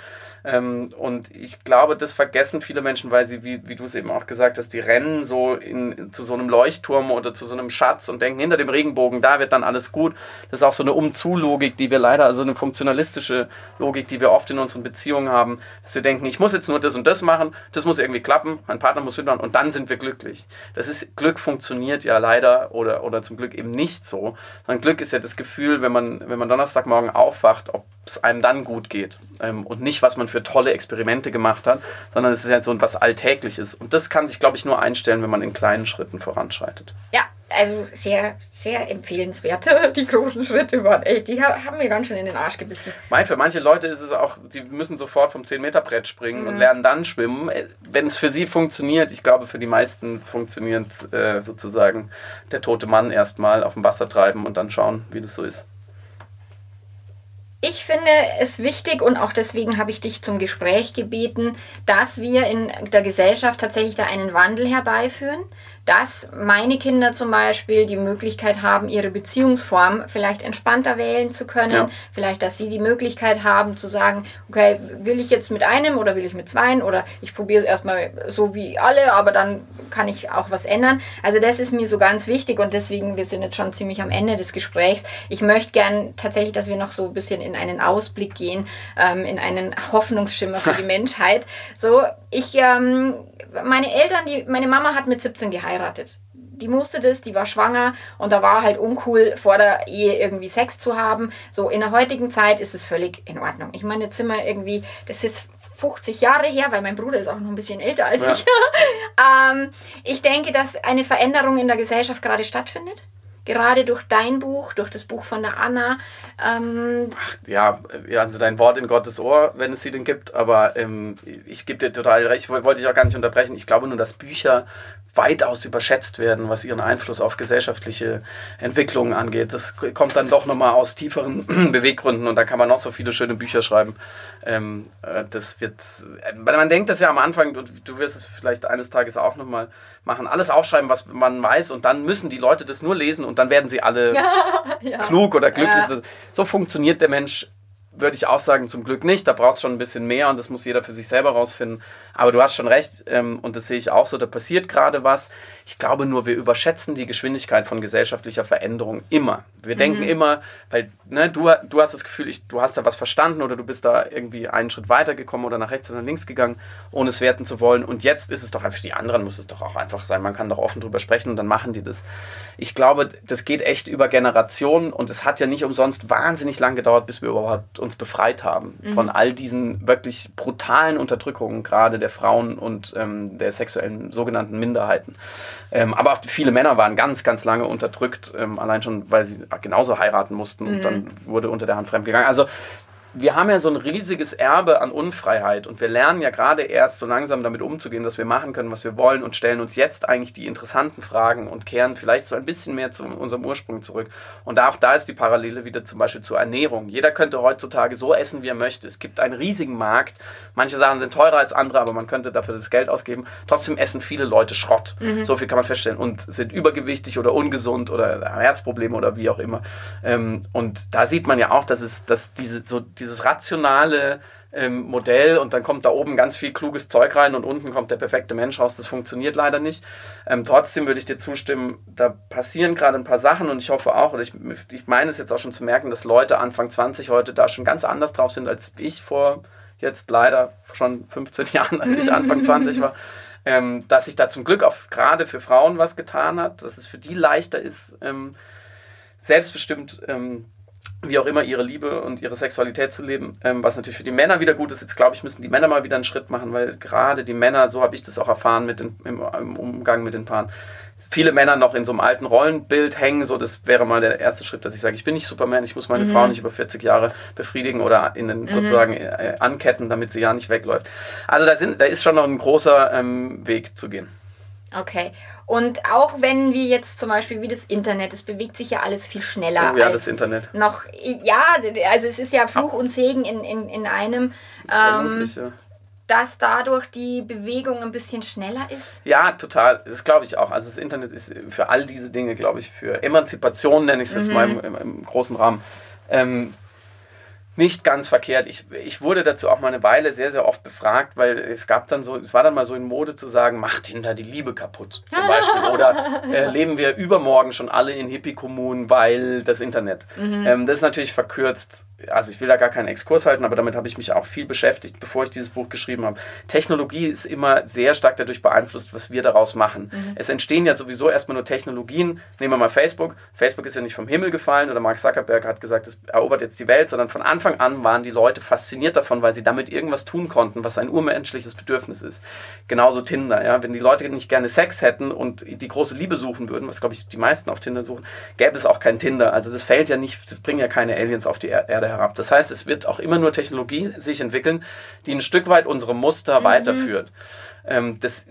Ähm, und ich glaube, das vergessen viele Menschen, weil sie, wie, wie du es eben auch gesagt hast, die rennen so in, zu so einem Leuchtturm oder zu so einem Schatz und denken, hinter dem Regenbogen, da wird dann alles gut. Das ist auch so eine Umzu-Logik, die wir leider, also eine funktionalistische Logik, die wir oft in unseren Beziehungen haben, dass wir denken, ich muss jetzt nur das und das machen, das muss irgendwie klappen, mein Partner muss mitmachen und dann sind wir glücklich. Das ist, Glück funktioniert ja leider oder, oder zum Glück eben nicht so. Sondern Glück ist ja das Gefühl, wenn man, wenn man Donnerstagmorgen aufwacht, ob es einem dann gut geht ähm, und nicht, was man für tolle Experimente gemacht hat, sondern es ist ja so etwas Alltägliches. Und das kann sich, glaube ich, nur einstellen, wenn man in kleinen Schritten voranschreitet. Ja, also sehr, sehr empfehlenswert. Die großen Schritte waren, ey, die haben mir ganz schön in den Arsch gebissen. Mein, für manche Leute ist es auch, die müssen sofort vom 10-Meter-Brett springen mhm. und lernen dann schwimmen. Äh, wenn es für sie funktioniert, ich glaube, für die meisten funktioniert äh, sozusagen der tote Mann erstmal auf dem Wasser treiben und dann schauen, wie das so ist. Ich finde es wichtig und auch deswegen habe ich dich zum Gespräch gebeten, dass wir in der Gesellschaft tatsächlich da einen Wandel herbeiführen, dass meine Kinder zum Beispiel die Möglichkeit haben, ihre Beziehungsform vielleicht entspannter wählen zu können. Ja. Vielleicht, dass sie die Möglichkeit haben zu sagen, okay, will ich jetzt mit einem oder will ich mit zweien oder ich probiere es erstmal so wie alle, aber dann kann ich auch was ändern. Also das ist mir so ganz wichtig und deswegen, wir sind jetzt schon ziemlich am Ende des Gesprächs. Ich möchte gern tatsächlich, dass wir noch so ein bisschen in einen Ausblick gehen, ähm, in einen Hoffnungsschimmer für die Menschheit. So, ich, ähm, meine Eltern, die, meine Mama hat mit 17 geheiratet. Die musste das, die war schwanger und da war halt uncool, vor der Ehe irgendwie Sex zu haben. So, in der heutigen Zeit ist es völlig in Ordnung. Ich meine, Zimmer irgendwie, das ist 50 Jahre her, weil mein Bruder ist auch noch ein bisschen älter als ja. ich. ähm, ich denke, dass eine Veränderung in der Gesellschaft gerade stattfindet gerade durch dein Buch, durch das Buch von der Anna. Ähm Ach, ja, also dein Wort in Gottes Ohr, wenn es sie denn gibt, aber ähm, ich gebe dir total recht, wollte ich auch gar nicht unterbrechen. Ich glaube nur, dass Bücher weitaus überschätzt werden, was ihren Einfluss auf gesellschaftliche Entwicklungen angeht. Das kommt dann doch nochmal aus tieferen Beweggründen und da kann man noch so viele schöne Bücher schreiben. Ähm, äh, das wird, äh, man denkt das ja am Anfang, du, du wirst es vielleicht eines Tages auch nochmal machen, alles aufschreiben, was man weiß und dann müssen die Leute das nur lesen und dann werden sie alle ja. klug oder glücklich. Ja. So funktioniert der Mensch würde ich auch sagen, zum Glück nicht. Da braucht es schon ein bisschen mehr und das muss jeder für sich selber rausfinden. Aber du hast schon recht ähm, und das sehe ich auch so, da passiert gerade was. Ich glaube nur, wir überschätzen die Geschwindigkeit von gesellschaftlicher Veränderung immer. Wir mhm. denken immer, weil ne, du, du hast das Gefühl, ich, du hast da was verstanden oder du bist da irgendwie einen Schritt weitergekommen oder nach rechts oder links gegangen, ohne es werten zu wollen. Und jetzt ist es doch einfach, die anderen muss es doch auch einfach sein. Man kann doch offen drüber sprechen und dann machen die das. Ich glaube, das geht echt über Generationen und es hat ja nicht umsonst wahnsinnig lang gedauert, bis wir überhaupt uns befreit haben mhm. von all diesen wirklich brutalen Unterdrückungen, gerade der Frauen und ähm, der sexuellen sogenannten Minderheiten. Ähm, aber auch viele Männer waren ganz, ganz lange unterdrückt, ähm, allein schon, weil sie genauso heiraten mussten mhm. und dann wurde unter der Hand fremdgegangen. Also wir haben ja so ein riesiges Erbe an Unfreiheit und wir lernen ja gerade erst so langsam damit umzugehen, dass wir machen können, was wir wollen und stellen uns jetzt eigentlich die interessanten Fragen und kehren vielleicht so ein bisschen mehr zu unserem Ursprung zurück. Und auch da ist die Parallele wieder zum Beispiel zur Ernährung. Jeder könnte heutzutage so essen, wie er möchte. Es gibt einen riesigen Markt. Manche Sachen sind teurer als andere, aber man könnte dafür das Geld ausgeben. Trotzdem essen viele Leute Schrott. Mhm. So viel kann man feststellen und sind übergewichtig oder ungesund oder Herzprobleme oder wie auch immer. Ähm, und da sieht man ja auch, dass es, dass diese so dieses rationale ähm, Modell und dann kommt da oben ganz viel kluges Zeug rein und unten kommt der perfekte Mensch raus. Das funktioniert leider nicht. Ähm, trotzdem würde ich dir zustimmen, da passieren gerade ein paar Sachen und ich hoffe auch, oder ich, ich meine es jetzt auch schon zu merken, dass Leute Anfang 20 heute da schon ganz anders drauf sind als ich vor jetzt leider schon 15 Jahren, als ich Anfang 20 war. Ähm, dass sich da zum Glück auch gerade für Frauen was getan hat, dass es für die leichter ist, ähm, selbstbestimmt ähm, wie auch immer ihre Liebe und ihre Sexualität zu leben, ähm, was natürlich für die Männer wieder gut ist. Jetzt glaube ich, müssen die Männer mal wieder einen Schritt machen, weil gerade die Männer, so habe ich das auch erfahren mit den, im, im, Umgang mit den Paaren, viele Männer noch in so einem alten Rollenbild hängen. So, das wäre mal der erste Schritt, dass ich sage, ich bin nicht Superman, ich muss meine mhm. Frau nicht über 40 Jahre befriedigen oder in den, mhm. sozusagen äh, anketten, damit sie ja nicht wegläuft. Also da, sind, da ist schon noch ein großer ähm, Weg zu gehen. Okay. Und auch wenn wir jetzt zum Beispiel wie das Internet, es bewegt sich ja alles viel schneller. Oh ja, das Internet. Noch, ja, also es ist ja Fluch und Segen in, in, in einem. Ähm, ja. dass dadurch die Bewegung ein bisschen schneller ist? Ja, total. Das glaube ich auch. Also das Internet ist für all diese Dinge, glaube ich, für Emanzipation nenne ich es jetzt mal im, im, im, großen Rahmen. Ähm, nicht ganz verkehrt. Ich, ich wurde dazu auch mal eine Weile sehr, sehr oft befragt, weil es gab dann so, es war dann mal so in Mode zu sagen, macht hinter die Liebe kaputt, zum Beispiel. Oder äh, leben wir übermorgen schon alle in Hippie-Kommunen, weil das Internet. Mhm. Ähm, das ist natürlich verkürzt also ich will da gar keinen Exkurs halten, aber damit habe ich mich auch viel beschäftigt, bevor ich dieses Buch geschrieben habe. Technologie ist immer sehr stark dadurch beeinflusst, was wir daraus machen. Mhm. Es entstehen ja sowieso erstmal nur Technologien. Nehmen wir mal Facebook. Facebook ist ja nicht vom Himmel gefallen oder Mark Zuckerberg hat gesagt, es erobert jetzt die Welt, sondern von Anfang an waren die Leute fasziniert davon, weil sie damit irgendwas tun konnten, was ein urmenschliches Bedürfnis ist. Genauso Tinder, ja. Wenn die Leute nicht gerne Sex hätten und die große Liebe suchen würden, was glaube ich die meisten auf Tinder suchen, gäbe es auch kein Tinder. Also das fällt ja nicht, das bringen ja keine Aliens auf die Erde herab. Das heißt, es wird auch immer nur Technologie sich entwickeln, die ein Stück weit unsere Muster mhm. weiterführt. Ähm, das,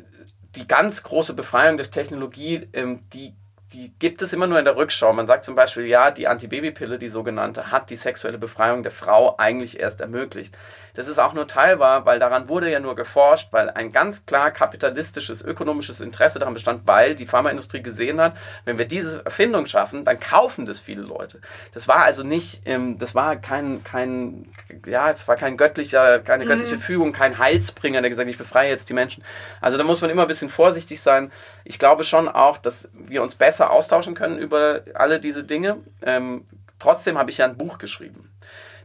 die ganz große Befreiung durch Technologie, ähm, die die gibt es immer nur in der Rückschau. Man sagt zum Beispiel, ja, die Antibabypille, die sogenannte, hat die sexuelle Befreiung der Frau eigentlich erst ermöglicht. Das ist auch nur teilbar, weil daran wurde ja nur geforscht, weil ein ganz klar kapitalistisches, ökonomisches Interesse daran bestand, weil die Pharmaindustrie gesehen hat, wenn wir diese Erfindung schaffen, dann kaufen das viele Leute. Das war also nicht, ähm, das war kein, kein, ja, es war kein göttlicher, keine mhm. göttliche Fügung, kein Heilsbringer, der gesagt, hat, ich befreie jetzt die Menschen. Also da muss man immer ein bisschen vorsichtig sein. Ich glaube schon auch, dass wir uns besser austauschen können über alle diese Dinge. Ähm, trotzdem habe ich ja ein Buch geschrieben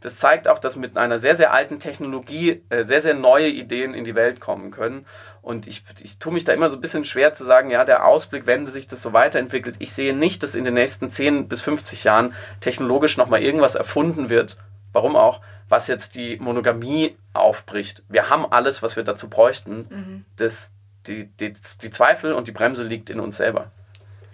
das zeigt auch, dass mit einer sehr, sehr alten Technologie äh, sehr, sehr neue Ideen in die Welt kommen können. Und ich, ich tue mich da immer so ein bisschen schwer zu sagen, ja, der Ausblick, wenn sich das so weiterentwickelt. Ich sehe nicht, dass in den nächsten 10 bis 50 Jahren technologisch nochmal irgendwas erfunden wird. Warum auch? Was jetzt die Monogamie aufbricht. Wir haben alles, was wir dazu bräuchten. Mhm. Das, die, die, die Zweifel und die Bremse liegt in uns selber.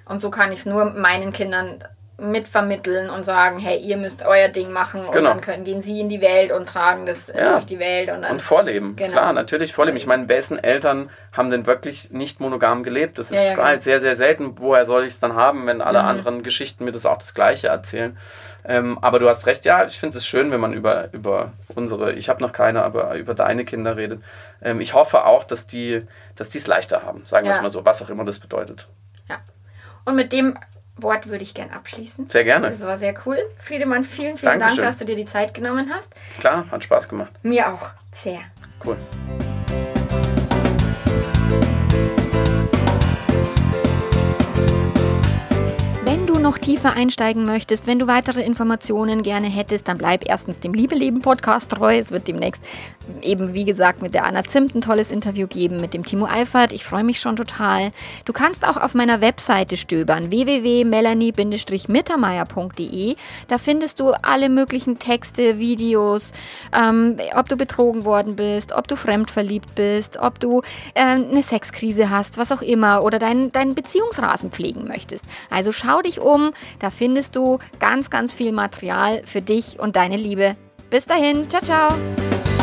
Und so kann ich es nur meinen Kindern mitvermitteln und sagen, hey, ihr müsst euer Ding machen und genau. dann können, gehen sie in die Welt und tragen das ja. durch die Welt. Und, dann, und vorleben, genau. klar, natürlich vorleben. Ich meine, wessen Eltern haben denn wirklich nicht monogam gelebt? Das ist ja, ja, halt genau. sehr, sehr selten. Woher soll ich es dann haben, wenn alle mhm. anderen Geschichten mir das auch das Gleiche erzählen? Ähm, aber du hast recht, ja, ich finde es schön, wenn man über, über unsere, ich habe noch keine, aber über deine Kinder redet. Ähm, ich hoffe auch, dass die dass es leichter haben, sagen wir es mal so, was auch immer das bedeutet. Ja. Und mit dem Wort würde ich gern abschließen. Sehr gerne. Das war sehr cool. Friedemann, vielen, vielen Dankeschön. Dank, dass du dir die Zeit genommen hast. Klar, hat Spaß gemacht. Mir auch. Sehr. Cool. Noch tiefer einsteigen möchtest, wenn du weitere Informationen gerne hättest, dann bleib erstens dem Liebe Leben Podcast treu. Es wird demnächst eben, wie gesagt, mit der Anna Zimt ein tolles Interview geben, mit dem Timo Eifert. Ich freue mich schon total. Du kannst auch auf meiner Webseite stöbern, www.melanie-mittermeier.de. Da findest du alle möglichen Texte, Videos, ähm, ob du betrogen worden bist, ob du fremdverliebt bist, ob du äh, eine Sexkrise hast, was auch immer, oder deinen dein Beziehungsrasen pflegen möchtest. Also schau dich um Forum. Da findest du ganz, ganz viel Material für dich und deine Liebe. Bis dahin, ciao, ciao.